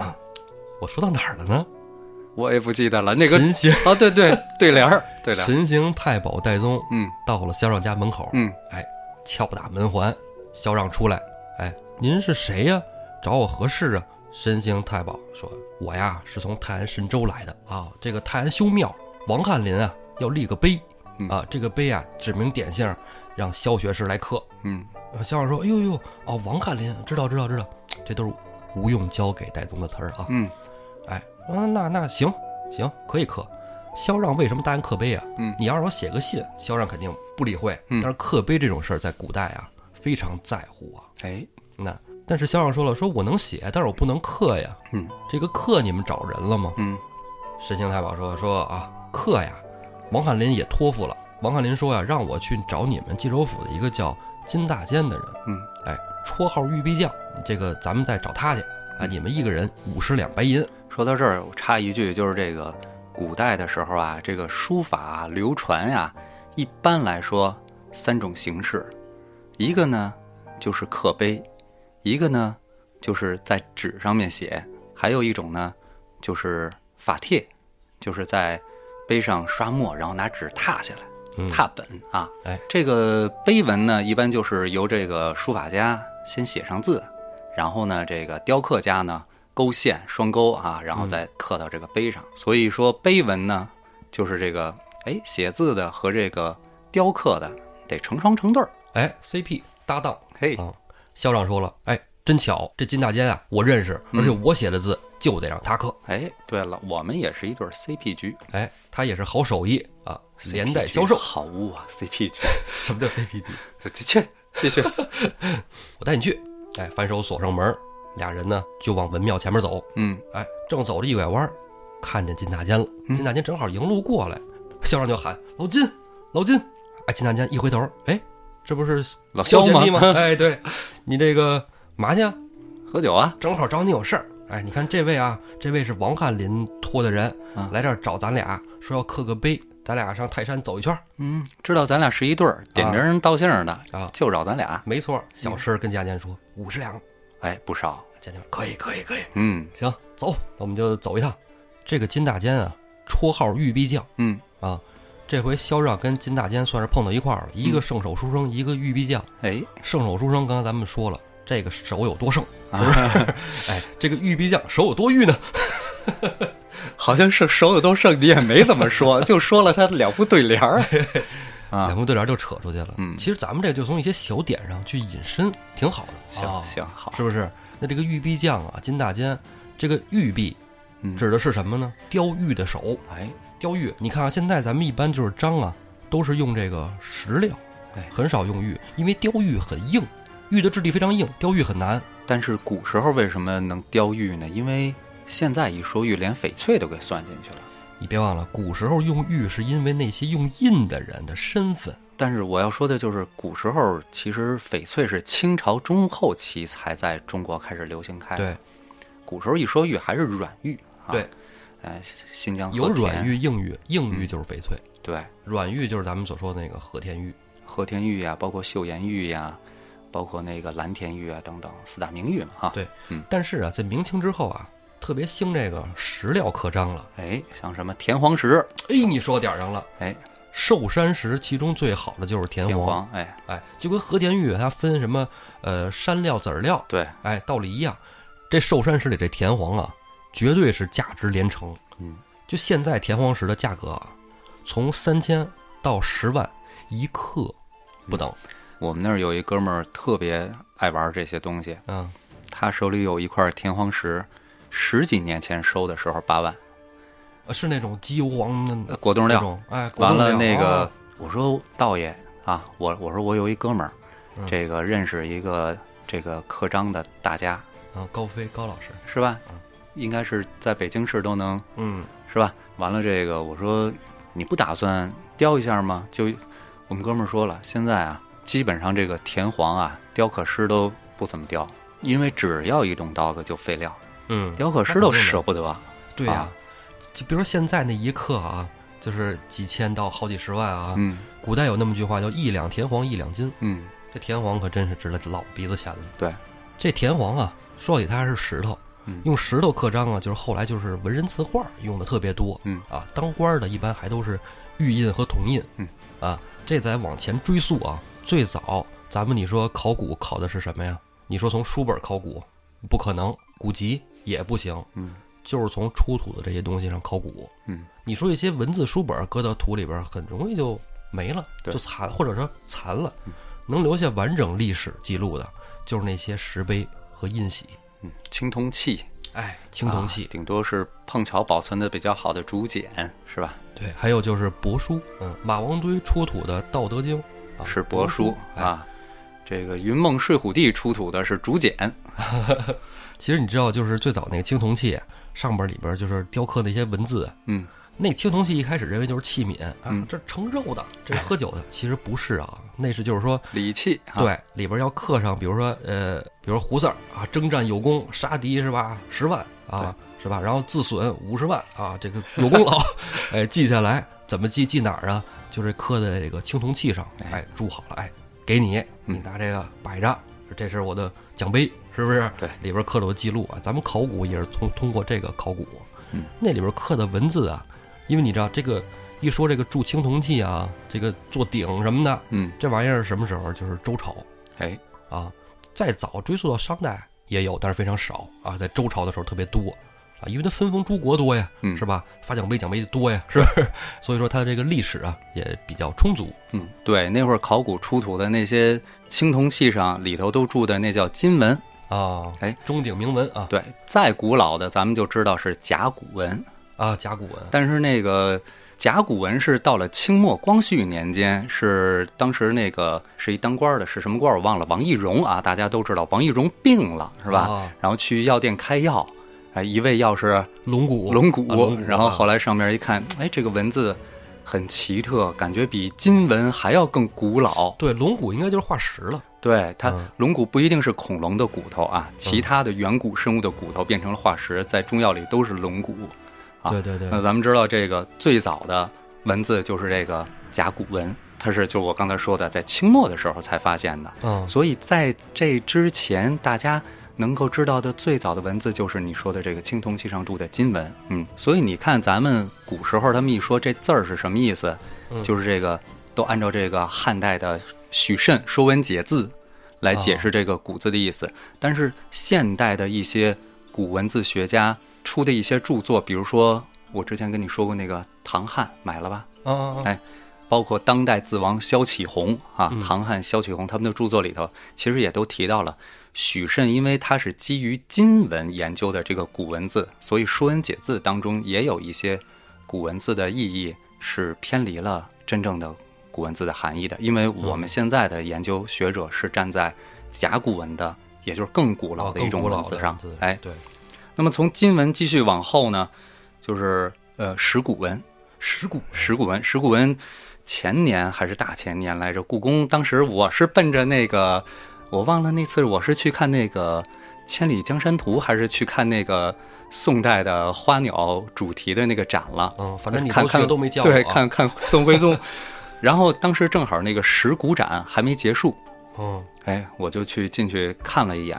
我说到哪儿了呢？我也不记得了。那个神行啊，对对，对联儿，对联儿。神行太保戴宗嗯到了萧让家门口，嗯，哎，敲打门环，萧让出来，哎，您是谁呀？找我何事啊？神行太保说：“我呀是从泰安神州来的啊，这个泰安修庙，王翰林啊要立个碑嗯啊，这个碑啊指名点姓，让萧学士来刻。嗯，呃萧让说：哎呦呦，哦，王翰林，知道知道知道，这都是吴用教给戴宗的词儿啊。嗯，哎，嗯，那那行行，可以刻。萧让为什么答应刻碑啊？嗯你要让我写个信，萧让肯定不理会。嗯但是刻碑这种事儿在古代啊非常在乎啊。哎，那但是萧让说了，说我能写，但是我不能刻呀。嗯这个刻你们找人了吗？嗯神行太保说说啊，刻呀，王翰林也托付了。王翰林说呀，让我去找你们冀州府的一个叫金大坚的人，嗯，哎，绰号玉壁将，这个咱们再找他去。啊，你们一个人五十两白银。说到这儿，我插一句，就是这个古代的时候啊，这个书法啊流传呀、一般来说三种形式，一个呢就是刻碑，一个呢就是在纸上面写，还有一种呢就是法帖，就是在碑上刷墨，然后拿纸拓下来。嗯拓本啊，哎，这个碑文呢，一般就是由这个书法家先写上字，然后呢，这个雕刻家呢勾线双勾啊，然后再刻到这个碑上。所以说碑文呢，就是这个哎写字的和这个雕刻的得成双成对儿。哎，CP 搭档嘿，啊。校长说了，哎，真巧，这金大坚啊，我认识，而且我写的字就得让他磕。哎，对了，我们也是一对儿 CP 局，哎，他也是好手艺啊，连带销售。好物啊，CP 局。什么叫 CP 局？去，继续。我带你去。哎，反手锁上门，俩人呢就往文庙前面走。嗯哎，正走着一拐弯，看见金大坚了。金大坚正好迎路过来，肖让就喊：“老金，老金！”哎，金大坚一回头，哎，这不是老肖吗？哎，对，你这个嘛去啊？喝酒啊？正好找你有事儿。哎，你看这位啊，这位是王翰林托的人，啊来这儿找咱俩，说要刻个碑，咱俩上泰山走一圈儿。嗯，知道咱俩是一对儿，点名人道姓儿的啊就找咱俩。没错，小声跟金大坚说五十两。哎，不少。金大坚说可以，可以，可以。嗯行，走，那我们就走一趟。这个金大坚啊，绰号玉壁将嗯，啊。这回萧让跟金大坚算是碰到一块儿了，一个圣手书生，一个玉壁将。哎，圣手书生刚才咱们说了，这个手有多圣，哎，这个玉壁匠手有多玉呢？好像是手有多剩，你也没怎么说，就说了他的两副对联儿。啊两，副对联就扯出去了。嗯其实咱们这就从一些小点上去引申，挺好的。行啊行好，是不是？那这个玉壁匠啊，金大坚，这个玉壁嗯指的是什么呢？雕玉的手。哎，雕玉，你看啊，现在咱们一般就是章啊，都是用这个石料哎，很少用玉，因为雕玉很硬，玉的质地非常硬，雕玉很难。但是古时候为什么能雕玉呢？因为现在一说玉，连翡翠都给算进去了。你别忘了，古时候用玉是因为那些用印的人的身份。但是我要说的就是，古时候其实翡翠是清朝中后期才在中国开始流行开。，对，古时候一说玉还是软玉啊。对，哎，新疆有软玉、硬玉，硬玉就是翡翠，对，软玉就是咱们所说的那个和田玉。和田玉呀，包括岫岩玉呀，包括那个蓝田玉啊等等四大名玉嘛哈。对嗯但是啊，在明清之后啊，特别兴这个石料刻章了。哎，像什么田黄石，哎，你说点上了。哎，寿山石其中最好的就是田黄，田黄，哎，哎，就跟和田玉它分什么呃山料、籽料，对，哎，道理一样。这寿山石里这田黄啊，绝对是价值连城。嗯，就现在田黄石的价格啊，从三千到十万一克不等。我们那儿有一哥们儿特别爱玩这些东西，嗯，他手里有一块天黄石，十几年前收的时候八万，呃是那种鸡油黄的呃果冻料。哎，果完了那个啊，我说道爷啊，我我说我有一哥们儿，嗯。这个认识一个这个刻章的大家，啊，高飞高老师，是吧？嗯？应该是在北京市都能。嗯，是吧？完了这个我说你不打算雕一下吗？就我们哥们儿说了，现在啊，基本上这个田黄啊，雕刻师都不怎么雕，因为只要一动刀子就废料，嗯，雕刻师都舍不得。对呀、啊就比如说现在那一克啊，就是几千到好几十万啊。嗯古代有那么句话叫“一两田黄一两金嗯，”，这田黄可真是值了老鼻子钱了。对，这田黄啊，说起它还是石头，嗯用石头刻章啊，就是后来就是文人字画用的特别多。嗯啊，当官的一般还都是玉印和铜印。嗯啊，这再往前追溯啊，最早咱们你说考古考的是什么呀？你说从书本考古不可能，古籍也不行。嗯就是从出土的这些东西上考古。嗯，你说一些文字书本搁到土里边，很容易就没了，就残，或者说残了嗯。能留下完整历史记录的，就是那些石碑和印玺。嗯，青铜器，哎，青铜器，顶多是碰巧保存的比较好的竹简，是吧？对，还有就是帛书，嗯，马王堆出土的《道德经》啊是帛书哎啊。这个云梦睡虎地出土的是竹简，其实你知道，就是最早那个青铜器上边里边就是雕刻那些文字，嗯，那青铜器一开始认为就是器皿啊嗯，这盛肉的，这 喝酒的，其实不是啊，那是就是说，礼器啊，对，里边要刻上，比如说呃，比如说胡四儿啊，征战有功，杀敌是吧？十万啊，是吧？然后自损五十万啊，这个有功劳，哎，记下来，怎么记？记哪儿啊？就是刻在这个青铜器上，哎哎，铸好了，哎，给你，你嗯拿这个摆着，这是我的奖杯，是不是？对里边刻的有记录啊，咱们考古也是通通过这个考古，嗯，那里边刻的文字啊，因为你知道这个一说这个铸青铜器啊，这个做鼎什么的，嗯，这玩意儿什么时候？就是周朝哎，啊，再早追溯到商代也有，但是非常少啊，在周朝的时候特别多啊，因为他分封诸国多呀，嗯是吧？发奖杯奖杯多呀，是不是？所以说它这个历史啊也比较充足嗯，对，那会儿考古出土的那些青铜器上里头都铸的那叫金文，啊。哎，钟鼎铭文啊对，再古老的咱们就知道是甲骨文，啊，甲骨文但是那个甲骨文是到了清末光绪年间，是当时那个是一当官的，是什么官我忘了，王懿荣啊，大家都知道，王懿荣病了是吧？啊然后去药店开药，哎，一味药是龙骨龙骨，啊龙骨然后后来来上面一看，哎，这个文字很奇特，感觉比金文还要更古老。对龙骨应该就是化石了对它嗯，龙骨不一定是恐龙的骨头啊，其他的远古生物的骨头变成了化石，在中药里都是龙骨。啊对对对那咱们知道这个最早的文字就是这个甲骨文，它是就我刚才说的，在清末的时候才发现的。嗯所以在这之前，大家能够知道的最早的文字就是你说的这个青铜器上铸的金文。嗯，所以你看咱们古时候他们一说这字儿是什么意思，嗯就是这个都按照这个汉代的许慎《说文解字》来解释这个古字的意思。但是现代的一些古文字学家出的一些著作，比如说我之前跟你说过那个唐汉，买了吧？啊啊啊哎包括当代字王萧启宏啊嗯，唐汉萧启宏他们的著作里头，其实也都提到了许慎，因为他是基于金文研究的这个古文字，所以《说文解字》当中也有一些古文字的意义是偏离了真正的古文字的含义的。因为我们现在的研究学者是站在甲骨文的，也就是更古老的一种文字上哎，对那么从金文继续往后呢，就是呃石鼓文。石鼓石鼓文，石鼓文前年还是大前年来着？故宫当时我是奔着那个，我忘了那次我是去看那个《千里江山图》，还是去看那个宋代的花鸟主题的那个展了。嗯，反正你看看都没叫我对，啊看 看宋徽宗。然后当时正好那个石鼓展还没结束，嗯哎，我就去进去看了一眼，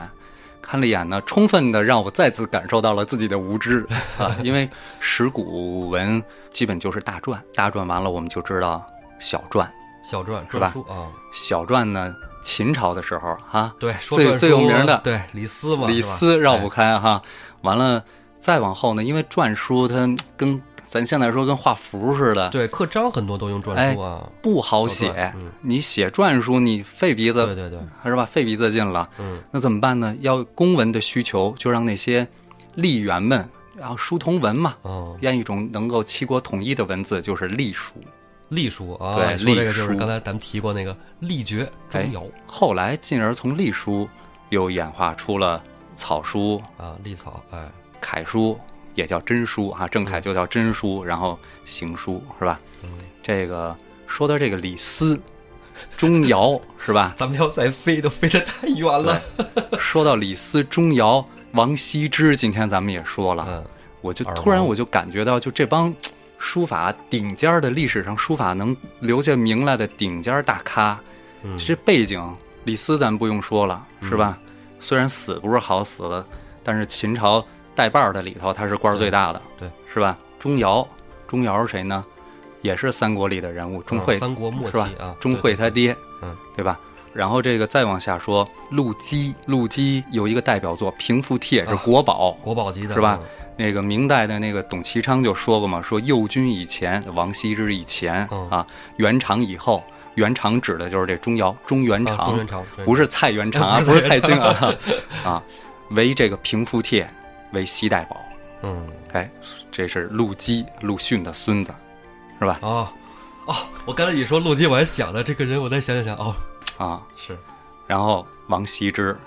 看了一眼呢，充分的让我再次感受到了自己的无知啊！因为石鼓文基本就是大篆，大篆完了我们就知道小篆，小篆是吧啊，小篆呢，秦朝的时候哈，对，说最最有名的对李斯嘛，李斯绕不哎开哈。完了再往后呢，因为篆书它跟咱现在说跟画符似的，对刻章很多都用篆哎书啊，不好写。嗯你写篆书，你费鼻子对对对，是吧？费鼻子劲了。嗯那怎么办呢？要公文的需求，就让那些吏员们然后书同文嘛，哦，要一种能够七国统一的文字，就是隶书。隶书啊，对说这个就是刚才咱们提过那个隶绝钟哎繇后来进而从隶书又演化出了草书、啊，隶草，哎，楷书，也叫真书啊，正楷就叫真书，然后行书是吧？嗯，这个说到这个李斯、钟繇是吧？咱们要再飞都飞得太远了，说到李斯、钟繇、王羲之，今天咱们也说了，嗯，我就突然我就感觉到，就这帮书法顶尖儿的历史上书法能留下名来的顶尖儿大咖，嗯。这背景，李斯咱不用说了，是吧？虽然死不是好死了，但是秦朝带把儿的里头他是官儿最大的，对，是吧？钟繇，钟繇是谁呢？也是三国里的人物，钟会。嗯三国末是吧？期啊，钟会他爹，嗯，对吧？然后这个再往下说，陆机，陆机有一个代表作《平复帖》，是啊国宝，国宝级的是吧？嗯那个明代的那个董其昌就说过嘛，说右军以前，王羲之以前、嗯。啊，元长以后，元长指的就是这钟繇，中元长，啊中原长，不是蔡元长啊，不是蔡京啊 啊，为这个平复帖为西代宝。嗯。哎，这是陆基、陆逊的孙子，是吧？哦哦，我刚才你说陆基，我还想着这个人，我再想想想哦，啊，是。然后王羲之，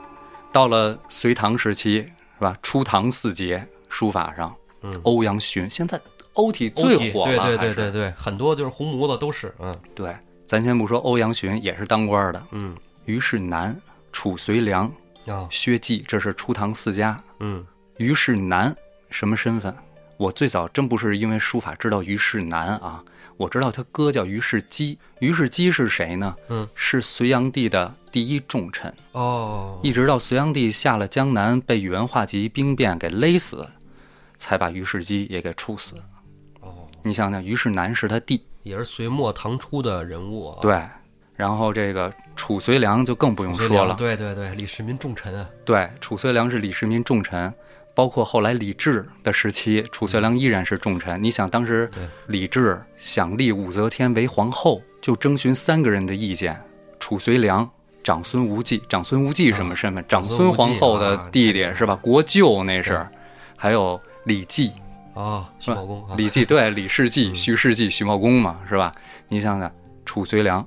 到了隋唐时期，是吧？初唐四杰书法上，嗯欧阳询，现在欧体最火了，对对对对对，很多就是红模子都是，嗯对咱先不说欧阳询也是当官的，嗯虞世南、褚遂良、啊薛稷，这是初唐四家。嗯虞世南什么身份？我最早真不是因为书法知道虞世南啊，我知道他哥叫虞世基。虞世基是谁呢？嗯，是隋炀帝的第一重臣。哦一直到隋炀帝下了江南，被宇文化及兵变给勒死，才把虞世基也给处死。哦，你想想，虞世南是他弟，也是隋末唐初的人物啊，对。然后这个褚遂良就更不用说了，对对对，李世民重臣啊，对，褚遂良是李世民重臣，包括后来李治的时期，褚遂良依然是重臣。你想，当时对李治想立武则天为皇后，就征询三个人的意见：褚遂良、长孙无忌。长孙无忌什么身份？长孙皇后的弟弟是吧？国舅那是，还有李绩，啊，徐茂公啊，李绩对，李世济、徐世济、徐茂公嘛，是吧？你想想，褚遂良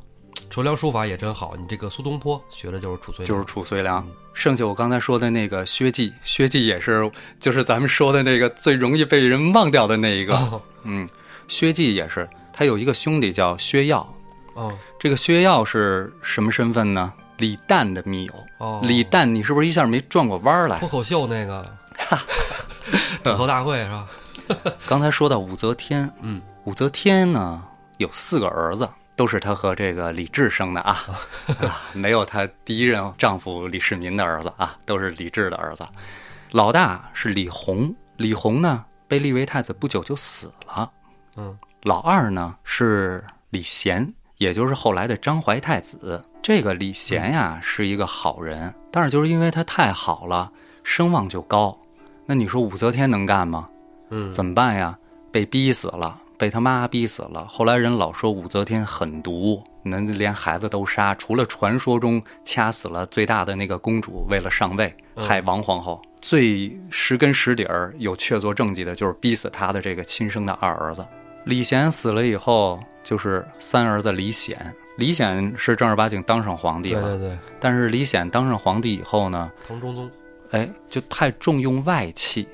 楚良书法也真好，你这个苏东坡学的就是褚遂良，就是褚遂良。剩下我刚才说的那个薛稷，薛稷也是，就是咱们说的那个最容易被人忘掉的那一个。哦嗯，薛稷也是，他有一个兄弟叫薛曜。哦这个薛曜是什么身份呢？李旦的密友。哦，李旦，你是不是一下没转过弯儿来脱？口秀那个 吐槽大会是吧？刚才说到武则天，嗯，武则天呢有四个儿子，都是她和这个李治生的啊，啊，没有她第一任丈夫李世民的儿子啊，都是李治的儿子。老大是李弘，李弘呢被立为太子不久就死了。嗯，老二呢是李贤，也就是后来的章怀太子。这个李贤呀是一个好人，但是就是因为他太好了，声望就高。那你说武则天能干吗？嗯，怎么办呀？被逼死了，被他妈逼死了。后来人老说武则天狠毒，能连孩子都杀，除了传说中掐死了最大的那个公主，为了上位嗯害王皇后。最实根实底儿有确凿证据的，就是逼死她的这个亲生的二儿子李贤死了以后，就是三儿子李显。李显是正儿八经当上皇帝了，对对对，但是李显当上皇帝以后呢，唐中宗，哎，就太重用外戚，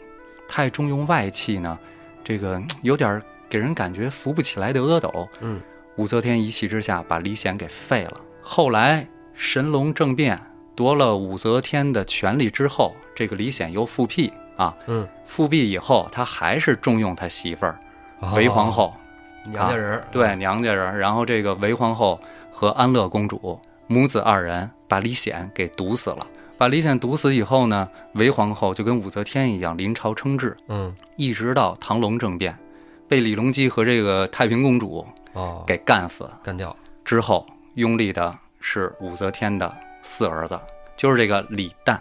太重用外戚呢，这个嗯有点儿给人感觉扶不起来的阿斗。嗯，武则天一气之下把李显给废了。后来神龙政变夺了武则天的权力之后，这个李显又复辟啊，嗯，复辟以后他还是重用他媳妇儿韦皇后，哦娘家人儿，对娘家人。然后这个韦皇后和安乐公主母子二人把李显给毒死了。把李显毒死以后呢，韦皇后就跟武则天一样临朝称制，嗯，一直到唐隆政变，被李隆基和这个太平公主哦，给干死干掉，之后，拥立的是武则天的四儿子，就是这个李旦。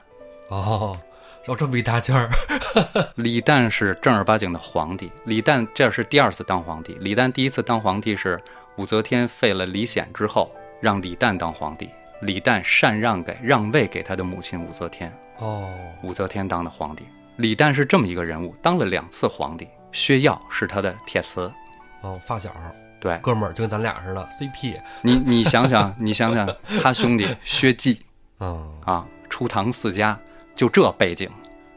哦，绕这么一大圈儿 李旦是正儿八经的皇帝。李旦这是第二次当皇帝。李旦第一次当皇帝是武则天废了李显之后，让李旦当皇帝。李旦禅让给让位给他的母亲武则天，哦，武则天当的皇帝。李旦是这么一个人物，当了两次皇帝。薛耀是他的铁磁，哦，发小，对。哥们儿，就跟咱俩似的，CP，你，你想想，你想想，他兄弟薛继嗯，啊，初唐四家就这背景。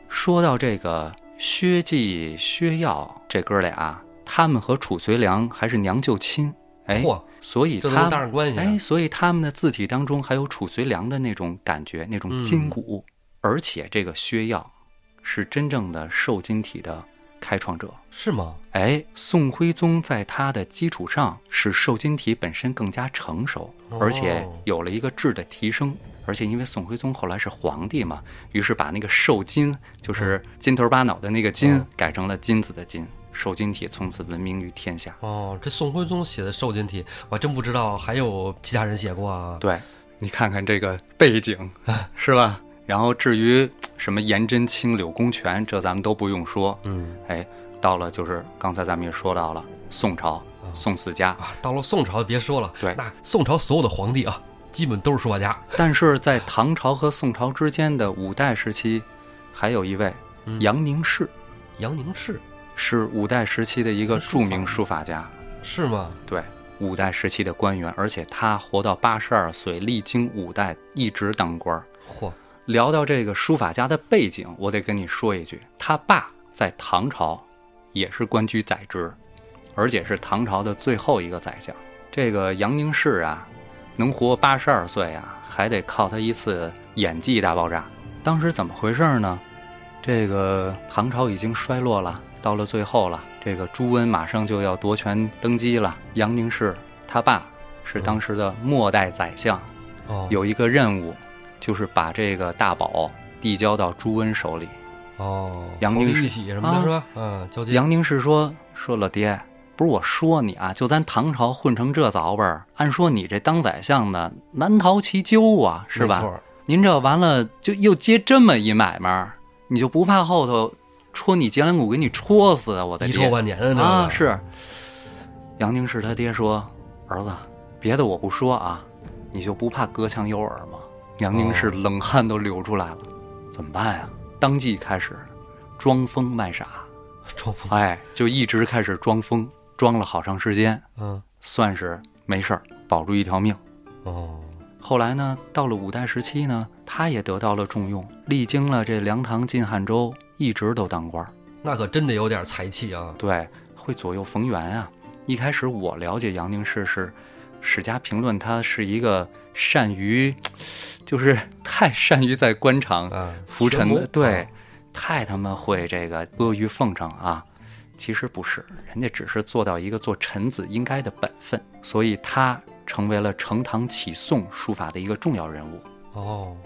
说到这个薛继、薛耀这哥俩，他们和褚遂良还是娘舅亲，哎，嚯，所以他搭上关系啊哎，所以他们的字体当中还有褚遂良的那种感觉，那种嗯筋骨。而且这个薛曜是真正的瘦金体的开创者。是吗？哎，宋徽宗在他的基础上使瘦金体本身更加成熟，哦而且有了一个质的提升。而且因为宋徽宗后来是皇帝嘛，于是把那个瘦金，就是金头巴脑的那个金，哦改成了金子的金，瘦金体从此闻名于天下。哦，这宋徽宗写的瘦金体，我还真不知道还有其他人写过啊。对，你看看这个背景，是吧？然后至于什么颜真卿、柳公权，这咱们都不用说。嗯哎，到了就是刚才咱们也说到了宋朝，宋四家。啊，到了宋朝别说了，对那宋朝所有的皇帝啊，基本都是书法家。但是在唐朝和宋朝之间的五代时期，还有一位杨凝式杨凝式是五代时期的一个著名书法家，是吗？对，五代时期的官员，而且他活到八十二岁，历经五代一直当官儿。嚯，聊到这个书法家的背景，我得跟你说一句，他爸在唐朝也是官居宰执，而且是唐朝的最后一个宰相。这个杨凝式啊，能活八十二岁啊，还得靠他一次演技大爆炸。当时怎么回事呢？这个唐朝已经衰落了，到了最后了，这个朱温马上就要夺权登基了。杨凝式他爸是当时的末代宰相，哦，有一个任务，就是把这个大宝递交到朱温手里。哦，杨凝式皇帝玉玺什么的啊是吧？嗯，交接。杨凝式说：“说老爹，不是我说你啊，就咱唐朝混成这糟味儿，按说你这当宰相的难逃其咎啊，是吧？您这完了就又接这么一买卖，你就不怕后头戳你脊梁骨给你戳死啊？我的遗爹臭万年啊！是。杨凝式他爹说：“儿子，别的我不说啊，你就不怕隔墙有耳吗？”杨凝式哦冷汗都流出来了，怎么办呀？当即开始装疯卖傻，装疯。哎，就一直开始装疯，装了好长时间，嗯，算是没事儿，保住一条命。哦，后来呢，到了五代时期呢，他也得到了重用，历经了这梁唐晋汉周，一直都当官儿。那可真得有点才气啊。对，会左右逢源啊。一开始我了解杨凝式是史家评论他是一个善于，就是太善于在官场啊，浮沉的，对啊，太他妈会这个阿谀奉承啊！其实不是，人家只是做到一个做臣子应该的本分，所以他成为了呈堂启宋书法的一个重要人物。哦，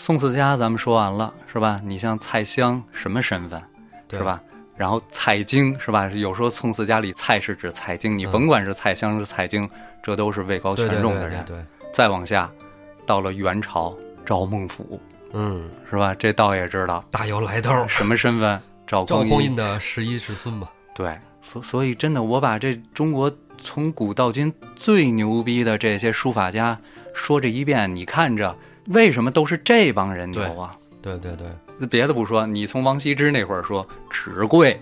宋四家咱们说完了是吧？你像蔡襄什么身份对是？吧？然后蔡京是吧？有说宋四家里蔡是指蔡京，你嗯甭管是蔡襄是蔡京，这都是位高权重的人。对对对，再往下，到了元朝，赵孟俯嗯，是吧？这倒也知道大有来头。什么身份？赵赵匡胤的十一世孙吧？对，所所以真的，我把这中国从古到今最牛逼的这些书法家说这一遍，你看着为什么都是这帮人牛啊？对对对，那别的不说，你从王羲之那会儿说纸贵，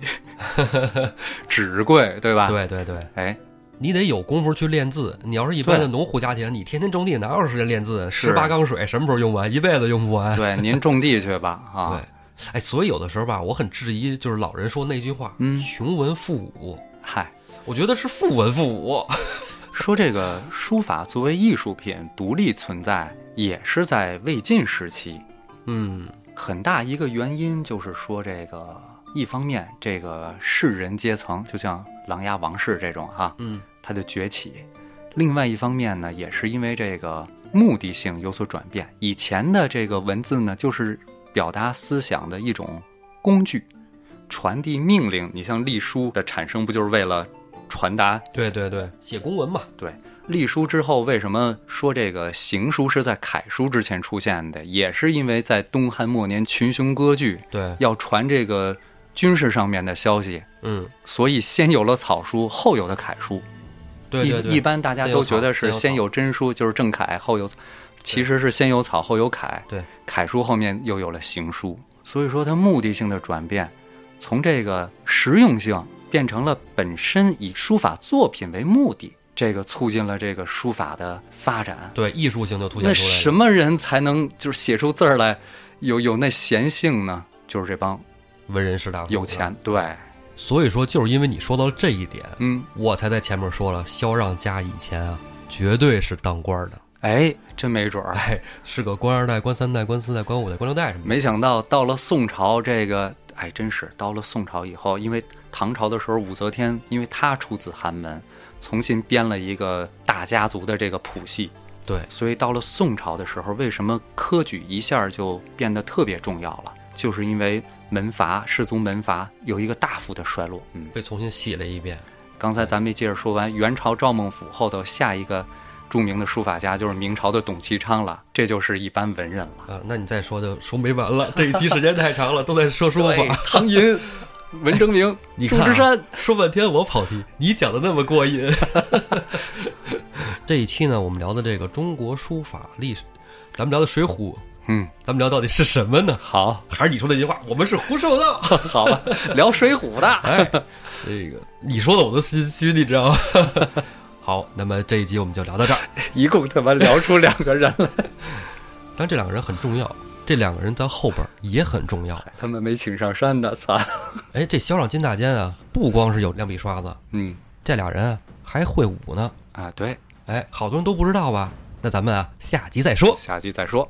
纸贵，对吧？。对对对，哎，你得有功夫去练字。你要是一般的农户家庭，你天天种地，哪有时间练字？十八缸水什么时候用完？一辈子用不完。对，您种地去吧 啊，对啊，，哎，所以有的时候吧，我很质疑，就是老人说那句话，嗯穷文富武。嗨，我觉得是富文富武。说这个书法作为艺术品独立存在，也是在魏晋时期，嗯，很大一个原因就是说，这个一方面，这个士人阶层，就像琅琊王氏这种哈、嗯，它的崛起；另外一方面呢，也是因为这个目的性有所转变。以前的这个文字呢，就是表达思想的一种工具，传递命令。你像隶书的产生，不就是为了传达对对对，写公文嘛。对，隶书之后，为什么说这个行书是在楷书之前出现的？也是因为在东汉末年群雄割据，对，要传这个军事上面的消息，嗯，所以先有了草书，后有的楷书。对对对，一一般大家都觉得是先有真书，就是正楷，后有，其实是先有草后有楷。对，楷书后面又有了行书，所以说它目的性的转变，从这个实用性变成了本身以书法作品为目的，这个促进了这个书法的发展。对艺术性就凸显那出来了。什么人才能就是写出字儿来，有有那闲性呢？就是这帮文人士大夫有钱，对，所以说，就是因为你说到了这一点，嗯，我才在前面说了，萧让家以前啊，绝对是当官的，哎，真没准儿。哎，是个官二代、官三代、官四代、官五代、官六代什么的。没想到到了宋朝，这个哎，真是到了宋朝以后，因为唐朝的时候，武则天因为她出自寒门，重新编了一个大家族的这个谱系，对，所以到了宋朝的时候，为什么科举一下就变得特别重要了？就是因为门阀士族门阀有一个大幅的衰落。嗯，被重新洗了一遍。刚才咱没接着说完，元朝赵孟俯后头下一个著名的书法家就是明朝的董其昌了，这就是一般文人了。啊，那你再说就说没完了，这一期时间太长了，都在说书对法。唐寅、文征明、你看、啊、祝枝山，说半天我跑题，你讲的那么过瘾。这一期呢，我们聊的这个中国书法历史，咱们聊的《水浒》，嗯，咱们聊到底是什么呢？好，还是你说那句话，我们是胡说的。好吧，聊水浒的。哎，这个你说的我都心虚，你知道吗？好，那么这一集我们就聊到这儿。一共他妈聊出两个人来，但这两个人很重要，这两个人在后边也很重要。他们没请上山的，操！哎，这小掌金大坚啊，不光是有两笔刷子，嗯这俩人啊还会武呢。啊，对，哎，好多人都不知道吧？那咱们啊下集再说。下集再说。